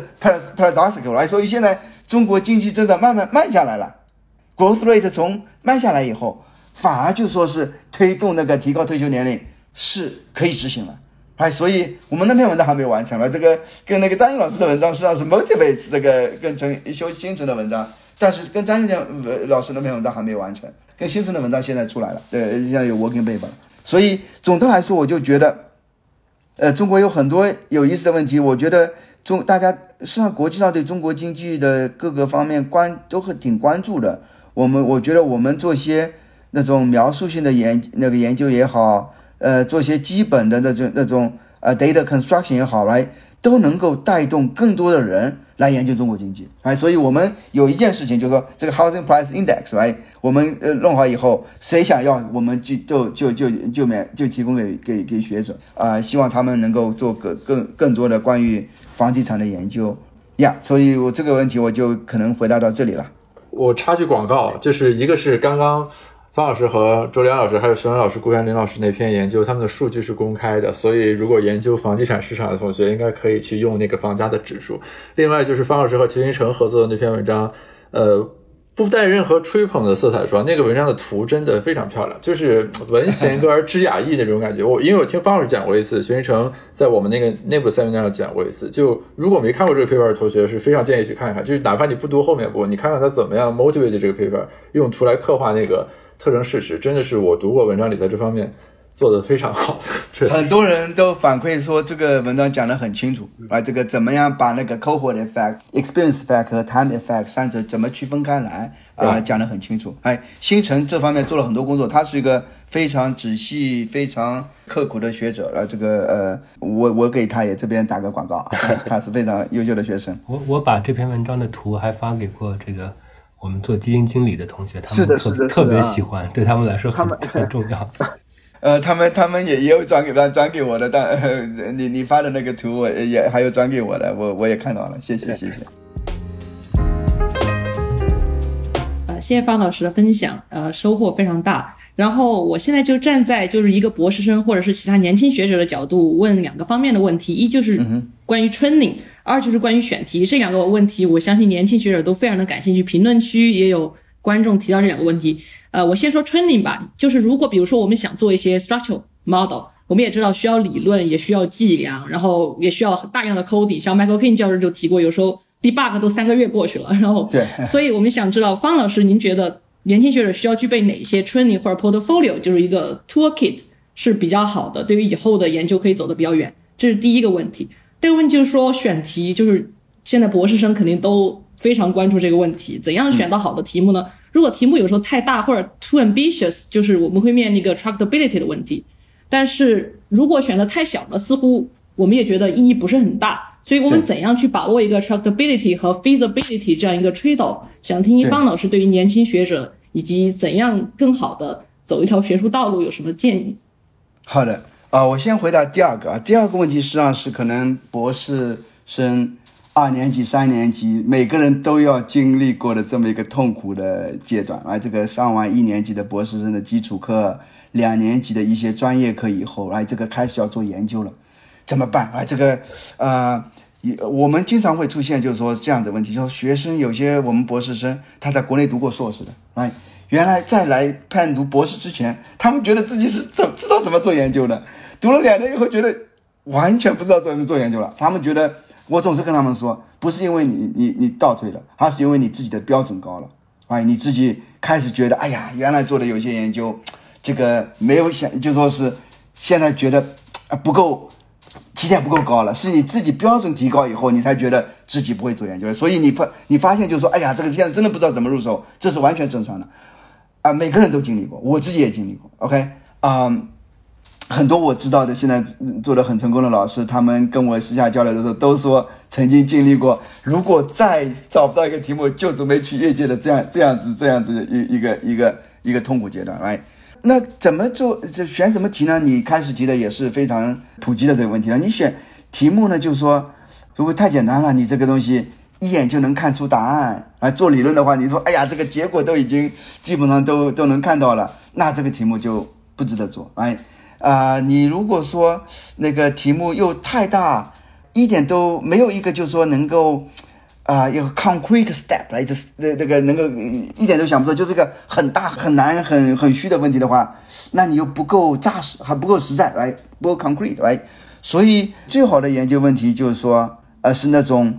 paradoxical 来，所以现在中国经济增长慢慢慢下来了，growth rate 从慢下来以后，反而就说是推动那个提高退休年龄是可以执行了，哎，所以我们那篇文章还没有完成了，这个跟那个张英老师的文章实际上是 motivate 这个跟陈修新城的文章，但是跟张英老师那篇文章还没有完成，跟新城的文章现在出来了，对，现在有 working paper，所以总的来说，我就觉得。呃，中国有很多有意思的问题，我觉得中大家实际上国际上对中国经济的各个方面关都很挺关注的。我们我觉得我们做些那种描述性的研那个研究也好，呃，做些基本的那种那种呃 data construction 也好，来都能够带动更多的人。来研究中国经济，哎，所以我们有一件事情，就是说这个 housing price index，哎，我们呃弄好以后，谁想要，我们就就就就就免就提供给给给学者啊，希望他们能够做更更更多的关于房地产的研究呀。所以我这个问题我就可能回答到这里了。我插句广告，就是一个是刚刚。方老师和周良老师，还有石文老师、顾元林老师那篇研究，他们的数据是公开的，所以如果研究房地产市场的同学，应该可以去用那个房价的指数。另外就是方老师和齐云成合作的那篇文章，呃，不带任何吹捧的色彩，说那个文章的图真的非常漂亮，就是文贤歌而知雅意那种感觉。我因为我听方老师讲过一次，徐云成在我们那个内部 seminar 上讲过一次，就如果没看过这个 paper 的同学，是非常建议去看一看，就是哪怕你不读后面部，你看看他怎么样 motivate 这个 paper，用图来刻画那个。特征事实真的是我读过文章里在这方面做的非常好的。很多人都反馈说这个文章讲得很清楚啊，这个怎么样把那个 cohort effect、experience effect 和 time effect 三者怎么区分开来啊，讲得很清楚。哎，星辰这方面做了很多工作，他是一个非常仔细、非常刻苦的学者。然后这个呃，我我给他也这边打个广告，他是非常优秀的学生。我我把这篇文章的图还发给过这个我们做基金经理的同学，他们特特别喜欢，对他们来说很很重要。呃，他们他们也也有转给转转给我的，但、呃、你你发的那个图，我也还有转给我的，我我也看到了，谢谢谢谢。呃，谢谢方老师的分享，呃，收获非常大。然后我现在就站在就是一个博士生或者是其他年轻学者的角度问两个方面的问题，一就是关于 training，、二就是关于选题。这两个问题，我相信年轻学者都非常的感兴趣。评论区也有观众提到这两个问题。呃，我先说 training 吧，就是如果比如说我们想做一些 structural model，我们也知道需要理论，也需要计量，然后也需要大量的 coding。像 Michael King 教授就提过，有时候 debug 都三个月过去了。然后，对，所以我们想知道方老师，您觉得年轻学者需要具备哪些 training 或者 portfolio，就是一个 toolkit 是比较好的，对于以后的研究可以走得比较远？这是第一个问题。第二个问题就是说选题，就是现在博士生肯定都非常关注这个问题，怎样选到好的题目呢？如果题目有时候太大或者 too ambitious，就是我们会面临一个 tractability 的问题。但是如果选的太小了，似乎我们也觉得意义不是很大。所以我们怎样去把握一个 tractability 和 feasibility 这样一个 trade off？想听听方老师对于年轻学者以及怎样更好的走一条学术道路有什么建议？好的啊、我先回答第二个啊。第二个问题实际上是可能博士生二年级、三年级每个人都要经历过的这么一个痛苦的阶段啊。这个上完一年级的博士生的基础课，两年级的一些专业课以后，哎，这个开始要做研究了，怎么办啊？这个呃。也我们经常会出现，就是说这样的问题，就是学生有些我们博士生他在国内读过硕士的，哎，原来再来判读博士之前，他们觉得自己是怎知道怎么做研究的，读了两年以后觉得完全不知道怎么做研究了。他们觉得，我总是跟他们说，不是因为你你你倒退了，而是因为你自己的标准高了，哎，你自己开始觉得，哎呀，原来做的有些研究，这个没有想，就说是现在觉得啊不够。起点不够高了，是你自己标准提高以后，你才觉得自己不会做研究了。所以你发你发现就说，哎呀，这个现在真的不知道怎么入手，这是完全正常的，啊，每个人都经历过，我自己也经历过。OK，啊、很多我知道的现在做的很成功的老师，他们跟我私下交流的时候都说，曾经经历过，如果再找不到一个题目，就准备去业界的这样这样子这样子一一个一个一个痛苦阶段，来。那怎么做？这选什么题呢？你开始提的也是非常普及的这个问题了。你选题目呢，就是说，如果太简单了，你这个东西一眼就能看出答案。来，做理论的话，你说，哎呀，这个结果都已经基本上都都能看到了，那这个题目就不值得做。哎，啊、你如果说那个题目又太大，一点都没有一个就是说能够。啊，有 concrete step 来，这是这这个能够一点都想不到，就是个很大很难很很虚的问题的话，那你又不够扎实，还不够实在，来不够 concrete，来，所以最好的研究问题就是说，呃，是那种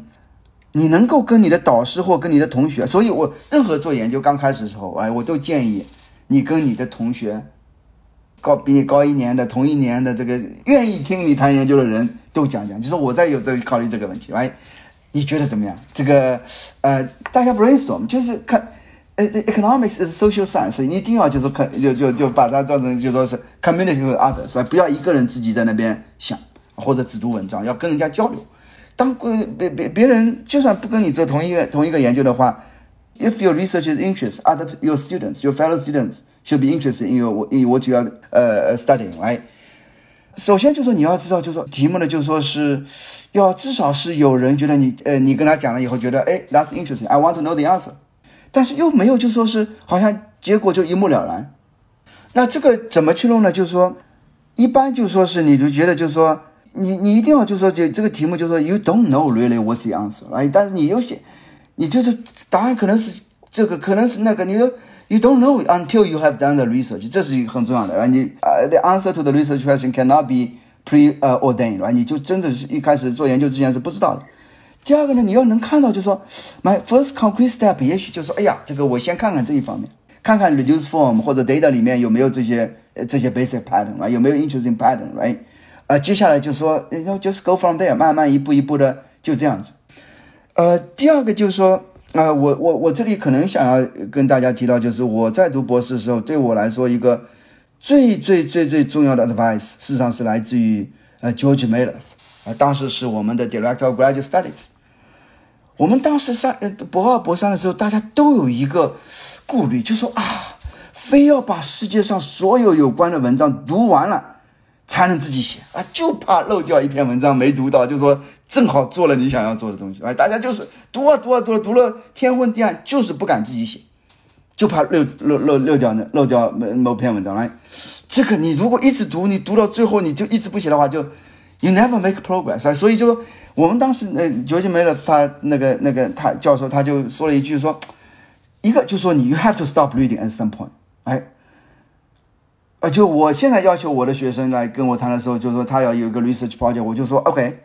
你能够跟你的导师或跟你的同学，所以我任何做研究刚开始的时候，哎，我都建议你跟你的同学，高比你高一年的同一年的这个愿意听你谈研究的人都讲讲，就是我在有在考虑这个问题，来。你觉得怎么样？这个，呃，大家 brainstorm 就是看，呃，这 economics is social science，你一定要就是看，就就就把它当成就说是 community with others，是吧？不要一个人自己在那边想，或者只读文章，要跟人家交流。当呃别别别人就算不跟你做同一个同一个研究的话，if your research is interest, other your students, your fellow students should be interested in your in what you are 呃、studying, right? 首先就说你要知道，就说题目呢，就说是要至少是有人觉得你呃，你跟他讲了以后觉得哎，that's interesting，I want to know the answer，但是又没有就说是好像结果就一目了然。那这个怎么去弄呢？就是说，一般就说是你就觉得就是说你你一定要就说这这个题目就说 you don't know really what's the answer，哎，但是你有些你就是答案可能是这个，可能是那个，你说。You don't know until you have done the research，这是一个很重要的。然后你呃、uh,，the answer to the research question cannot be pre- 呃，ordained。Right? 你就真的是一开始做研究之前是不知道的。第二个呢，你要能看到，就说 my first concrete step，也许就说，哎呀，这个我先看看这一方面，看看 reduce form 或者 data 里面有没有这些呃这些 basic pattern 啊有没有 interesting pattern，right？呃，接下来就说，然后 just go from there，慢慢一步一步的就这样子。呃，第二个就是说，啊、我我我这里可能想要跟大家提到，就是我在读博士的时候，对我来说一个最最最最重要的 advice，事实上是来自于呃 George Miller，啊、当时是我们的 Director of Graduate Studies。我们当时上呃博二博三的时候，大家都有一个顾虑，就说啊，非要把世界上所有有关的文章读完了，才能自己写啊，就怕漏掉一篇文章没读到，就说正好做了你想要做的东西，哎，大家就是读啊读啊读啊读了天昏地暗，就是不敢自己写，就怕漏漏漏漏掉那漏掉某某篇文章来。这个你如果一直读，你读到最后你就一直不写的话，就 you never make progress 啊。所以就我们当时呃，九九没了，他那个那个他教授他就说了一句说，一个就说你 you have to stop reading at some point，哎。呃，就我现在要求我的学生来跟我谈的时候，就说他要有一个 research project，我就说 OK，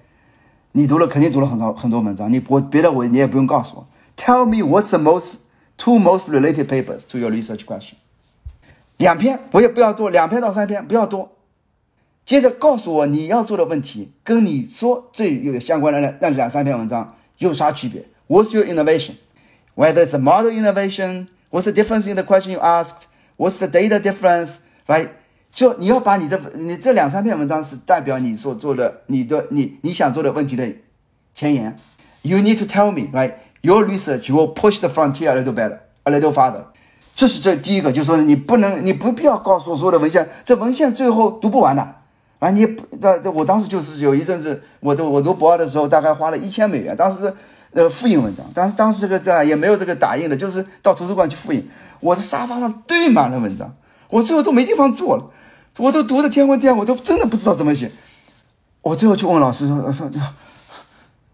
你读了肯定读了很多很多文章，你我别的我你也不用告诉我，Tell me what's the most two most related papers to your research question，两篇我也不要多，两篇到三篇不要多，接着告诉我你要做的问题跟你说最有相关的那那两三篇文章有啥区别？What's your innovation? Whether it's a model innovation, what's the difference in the question you asked? What's the data difference? Right？ 就你要把你的你这两三篇文章是代表你所做的你的你你想做的问题的前沿。You need to tell me, right? Your research will push the frontier a little better, a little farther. 这是这第一个，就是说你不能，你不必要告诉我所有的文献，这文献最后读不完的。啊，你这这，我当时就是有一阵子，我读我读博二的时候，大概花了一千美元，当时是呃复印文章，当时当时这个这也没有这个打印的，就是到图书馆去复印。我的沙发上堆满了文章，我最后都没地方坐了，我都读的天昏地暗，我都真的不知道怎么写。我最后去问老师说说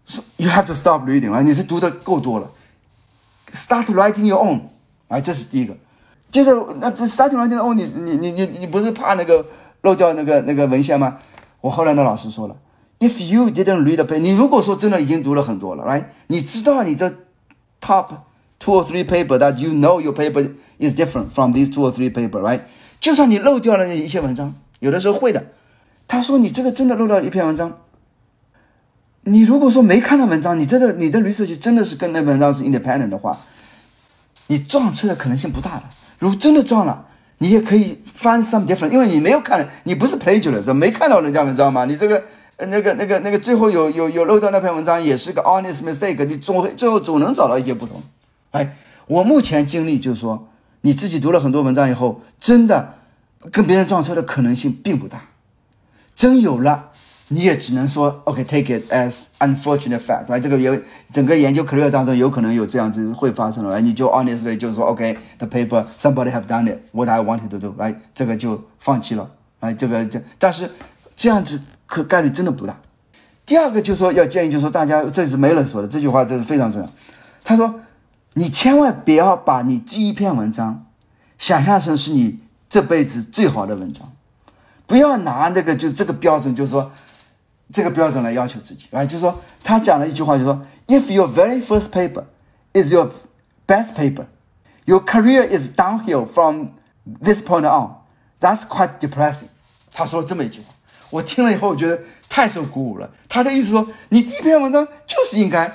说，You have to stop reading 了，你是读的够多了，Start writing your own，哎，这是第一个。接着那 Start writing your own，你你你你你不是怕那个漏掉那个那个文献吗？我后来那老师说了，If you didn't read the paper，你如果说真的已经读了很多了，right？你知道你的 top two or three paper that you know your paper is different from these two or three paper，right？就算你漏掉了一些文章，有的时候会的。他说你这个真的漏掉一篇文章，你如果说没看到文章，你真的你的 research 真的是跟那文章是 independent 的话，你撞车的可能性不大的。如果真的撞了，你也可以 find some different，因为你没有看，你不是 p l a g i a r i s 没看到人家文章嘛，你这个那个那个那个最后有有有漏掉那篇文章，也是个 honest mistake，你总会最后总能找到一些不同。哎，我目前经历就是说，你自己读了很多文章以后，真的跟别人撞车的可能性并不大。真有了，你也只能说 OK，take、it as unfortunate fact。来这个有整个研究 career 当中有可能有这样子会发生了，你就 honestly 就是说 OK，the、paper somebody have done it，what I wanted to do。来这个就放弃了，来，这个这但是这样子可概率真的不大。第二个就是说要建议，就是说大家这是梅勒说的这句话，这是非常重要。他说，你千万不要把你第一篇文章想象成是你这辈子最好的文章。不要拿那个就这个标准，就是说这个标准来要求自己，啊，就是说他讲了一句话，就是说，If your very first paper is your best paper, your career is downhill from this point on. That's quite depressing. 他说了这么一句话，我听了以后，我觉得太受鼓舞了。他的意思说，你第一篇文章就是应该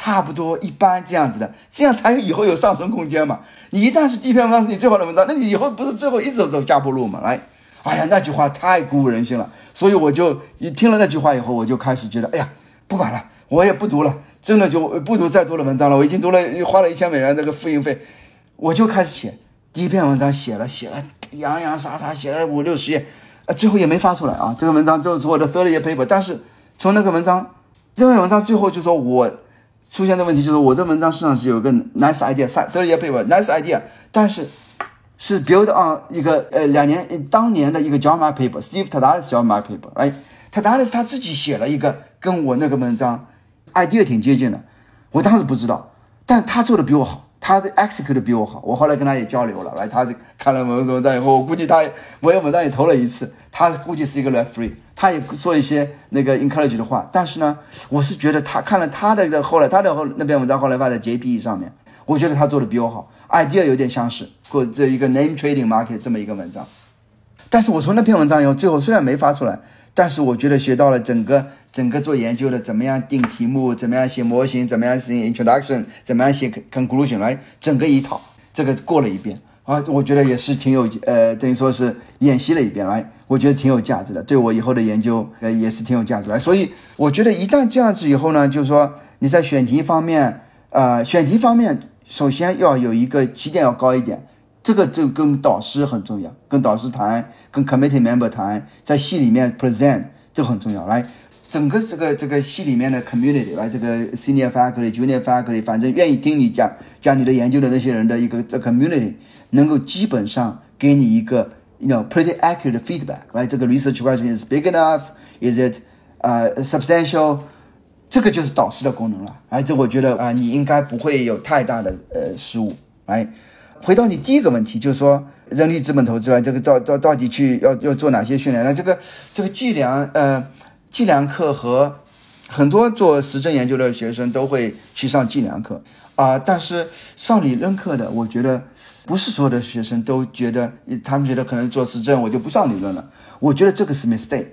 差不多一般这样子的，这样才有以后有上升空间嘛。你一旦是第一篇文章是你最好的文章，那你以后不是最后一直走下坡路嘛？来。哎呀，那句话太鼓舞人心了，所以我就一听了那句话以后，我就开始觉得，哎呀，不管了，我也不读了，真的就不读再多的文章了。我已经读了，花了一千美元这个复印费，我就开始写第一篇文章，写了写了洋洋洒洒写了五六十页，呃，最后也没发出来啊。这个文章就是我的 third year paper，但是从那个文章，这篇文章最后就说我出现的问题就是我的文章实际上是有个 nice idea，third year paper，nice idea，但是。是 build on 一个呃两年当年的一个 john paper，Steve Tadalis John Mark paper，哎，Tadalis 他自己写了一个跟我那个文章 idea 挺接近的，我当时不知道，但他做的比我好，他的 execute 的比我好，我后来跟他也交流了，来，他看了我的文章以后，我估计他我也文章也投了一次，他估计是一个 referee，他也说一些那个 encourage 的话，但是呢，我是觉得他看了他的后来他的后那篇文章后来发在 JPE 上面，我觉得他做的比我好。idea 有点相似，或这一个 name trading market 这么一个文章，但是我从那篇文章以后，最后虽然没发出来，但是我觉得学到了整个整个做研究的怎么样定题目，怎么样写模型，怎么样写 introduction，怎么样写 conclusion，来整个一套这个过了一遍。啊，我觉得也是挺有呃，等于说是演习了一遍来，我觉得挺有价值的，对我以后的研究呃也是挺有价值的。所以我觉得一旦这样子以后呢，就是说你在选题方面，呃，选题方面首先要有一个起点要高一点。这个就跟导师很重要，跟导师谈，跟 committee member 谈，在系里面 present 这很重要。来，整个这个这个系里面的 community，来这个 senior faculty、junior faculty，反正愿意听你讲讲你的研究的那些人的一个这 community，能够基本上给你一个 you know pretty accurate feedback。right 这个 research question is big enough？Is it 呃 substantial？这个就是导师的功能了。哎，这我觉得啊，你应该不会有太大的呃失误。来。回到你第一个问题，就是说人力资本投资啊，这个到到到底去要要做哪些训练？那这个这个计量呃计量课和很多做实证研究的学生都会去上计量课啊，但是上理论课的，我觉得不是所有的学生都觉得，他们觉得可能做实证我就不上理论了。我觉得这个是 mistake。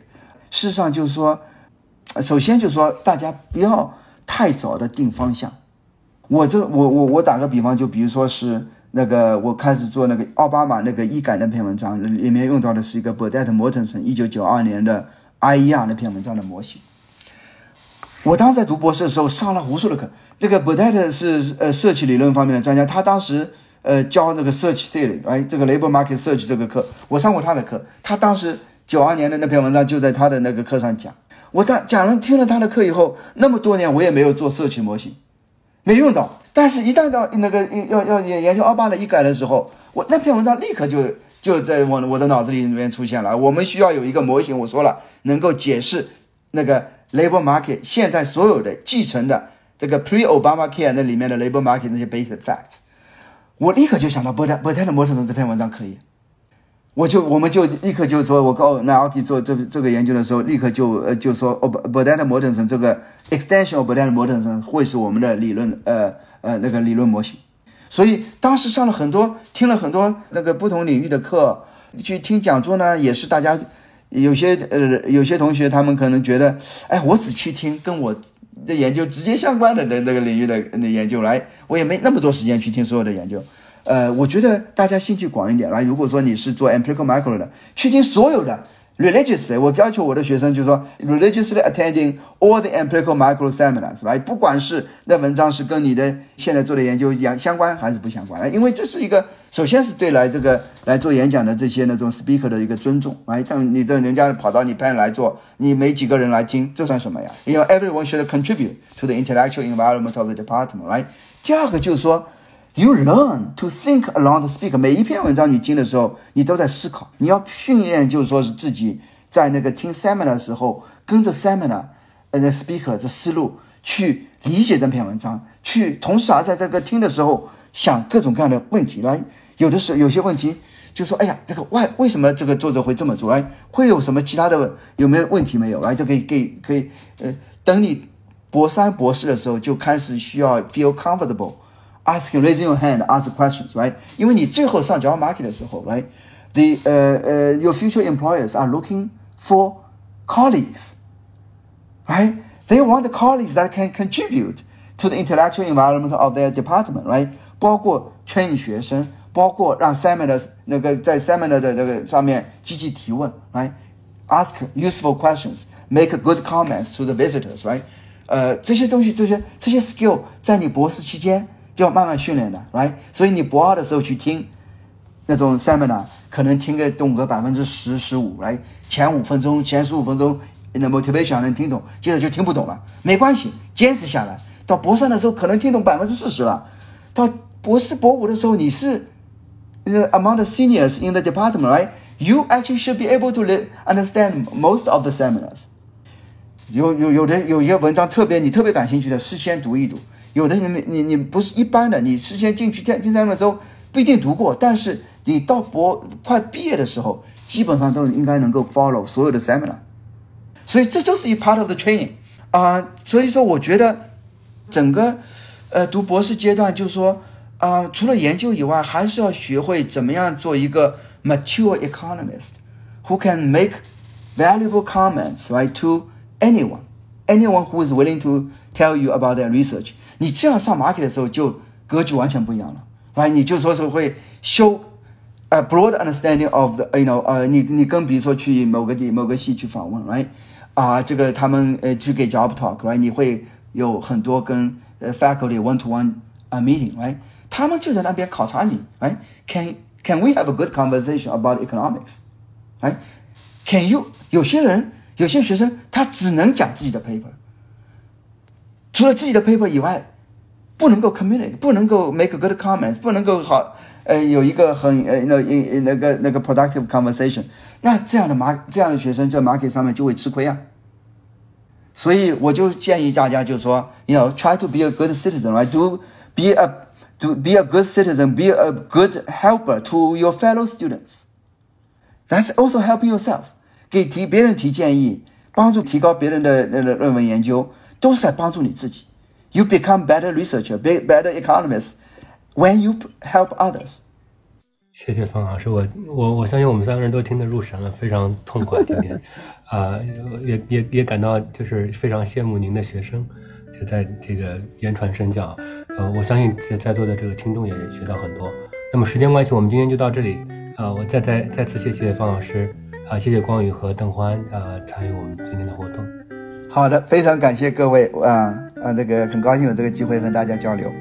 事实上就是说，首先就是说大家不要太早的定方向。我这我我我打个比方，就比如说是。那个我开始做那个奥巴马那个医改那篇文章，里面用到的是一个 b u r d e t t 磨成成一九九二年的 IER 那篇文章的模型。我当时在读博士的时候上了无数的课，这个 Burdett 是呃社区理论方面的专家，他当时呃教那个 Search Theory，哎，这个 Labor Market Search 这个课，我上过他的课，他当时九二年的那篇文章就在他的那个课上讲。我当讲了听了他的课以后，那么多年我也没有做社区模型，没用到。但是，一旦到那个要要研研究奥巴马医改的时候，我那篇文章立刻就就在我我的脑子里面出现了。我们需要有一个模型，我说了，能够解释那个 labor market 现在所有的继承的这个 pre Obama care 那里面的 labor market 那些 basic facts。我立刻就想到波特波特的模型的这篇文章可以。我就我们就立刻就说，我告那 o k 做这这个研究的时候，立刻就呃就说哦，波特的模型这个 extension of 波特的模型会是我们的理论呃。呃，那个理论模型，所以当时上了很多，听了很多那个不同领域的课，去听讲座呢，也是大家有些呃有些同学他们可能觉得，哎，我只去听跟我的研究直接相关的这这个领域的那研究来，我也没那么多时间去听所有的研究。呃，我觉得大家兴趣广一点来，如果说你是做 empirical micro 的，去听所有的。religiously，我要求我的学生就是说，religiously attending all the empirical micro seminars，来，不管是那文章是跟你的现在做的研究相相关还是不相关，因为这是一个，首先是对来这个来做演讲的这些那种 speaker 的一个尊重，来，像你这人家跑到你班来做，你没几个人来听，这算什么呀？因为 everyone should contribute to the intellectual environment of the department，来，第二个就是说。You learn to think along the speaker。每一篇文章你听的时候，你都在思考。你要训练，就是说是自己在那个听 seminar 的时候，跟着 seminar，呃，那 speaker 的思路去理解这篇文章，去同时啊，在这个听的时候想各种各样的问题。来，有的时候有些问题就说，哎呀，这个为为什么这个作者会这么做？来，会有什么其他的有没有问题没有？来，就可以可以可以，呃，等你博三博士的时候就开始需要 feel comfortable。asking raising your hand, ask questions, right? 因为你最后上 job market 的时候，right? The 呃呃 your future employers are looking for colleagues, right? They want colleagues that can contribute to the intellectual environment of their department, right? 包括 train 学生，包括让 seminar 那个在 seminar 的这个上面积极提问，right? Ask useful questions, make good comments to the visitors, right? 呃，这些东西，这些这些 skill 在你博士期间 就要慢慢训练的，right？所以你博二的时候去听那种 seminar，可能听个懂个百分之十、十五，来前五分钟、前十五分钟，那 motivation 能听懂，接着就听不懂了，没关系，坚持下来，到博三的时候可能听懂百分之四十了，到博四、博五的时候，你是 among the seniors in the department，right？You actually should be able to understand most of the seminars。有有有的有一些文章特别你特别感兴趣的，事先读一读。有的人你你不是一般的，你事先进去进进三的时候不一定读过，但是你到博快毕业的时候，基本上都应该能够 follow 所有的 seminar，所以这就是一 part of the training 啊。所以说，我觉得整个呃读博士阶段，就是说啊，除了研究以外，还是要学会怎么样做一个 mature economist。who can make valuable comments, right, to anyone, anyone who is willing to tell you about their research. 你这样上 market 的时候就格局完全不一样了，right？你就说是会 show a broad understanding of the you know 呃，你你跟比如说去某个地某个系去访问，right？啊，这个他们呃去给 job talk，right？你会有很多跟呃 faculty one to one 啊 meeting，right？他们就在那边考察你，right？Can can we have a good conversation about economics？right？Can you 有些人有些学生他只能讲自己的 paper，除了自己的 paper 以外，不能够 communicate，不能够 make a good comment，不能够好呃有一个很呃那那那个那个 productive conversation，那这样的马这样的学生在 market 上面就会吃亏啊。所以我就建议大家就说，you know try to be a good citizen，right？Do be a to be a good citizen, be a good helper to your fellow students. That's also helping yourself. 给提别人提建议，帮助提高别人的那个论文研究， 都是在帮助你自己。You become better researcher, be better economist when you help others. 谢谢方老师，我我我相信我们三个人都听得入神了，非常痛快今天，啊，也也也感到就是非常羡慕您的学生，就在这个言传身教，呃，我相信在在座的这个听众也学到很多。那么时间关系，我们今天就到这里，啊，我再再再次谢谢方老师，啊，谢谢光宇和邓欢，啊，参与我们今天的活动。好的，非常感谢各位，啊啊，这个很高兴有这个机会和大家交流。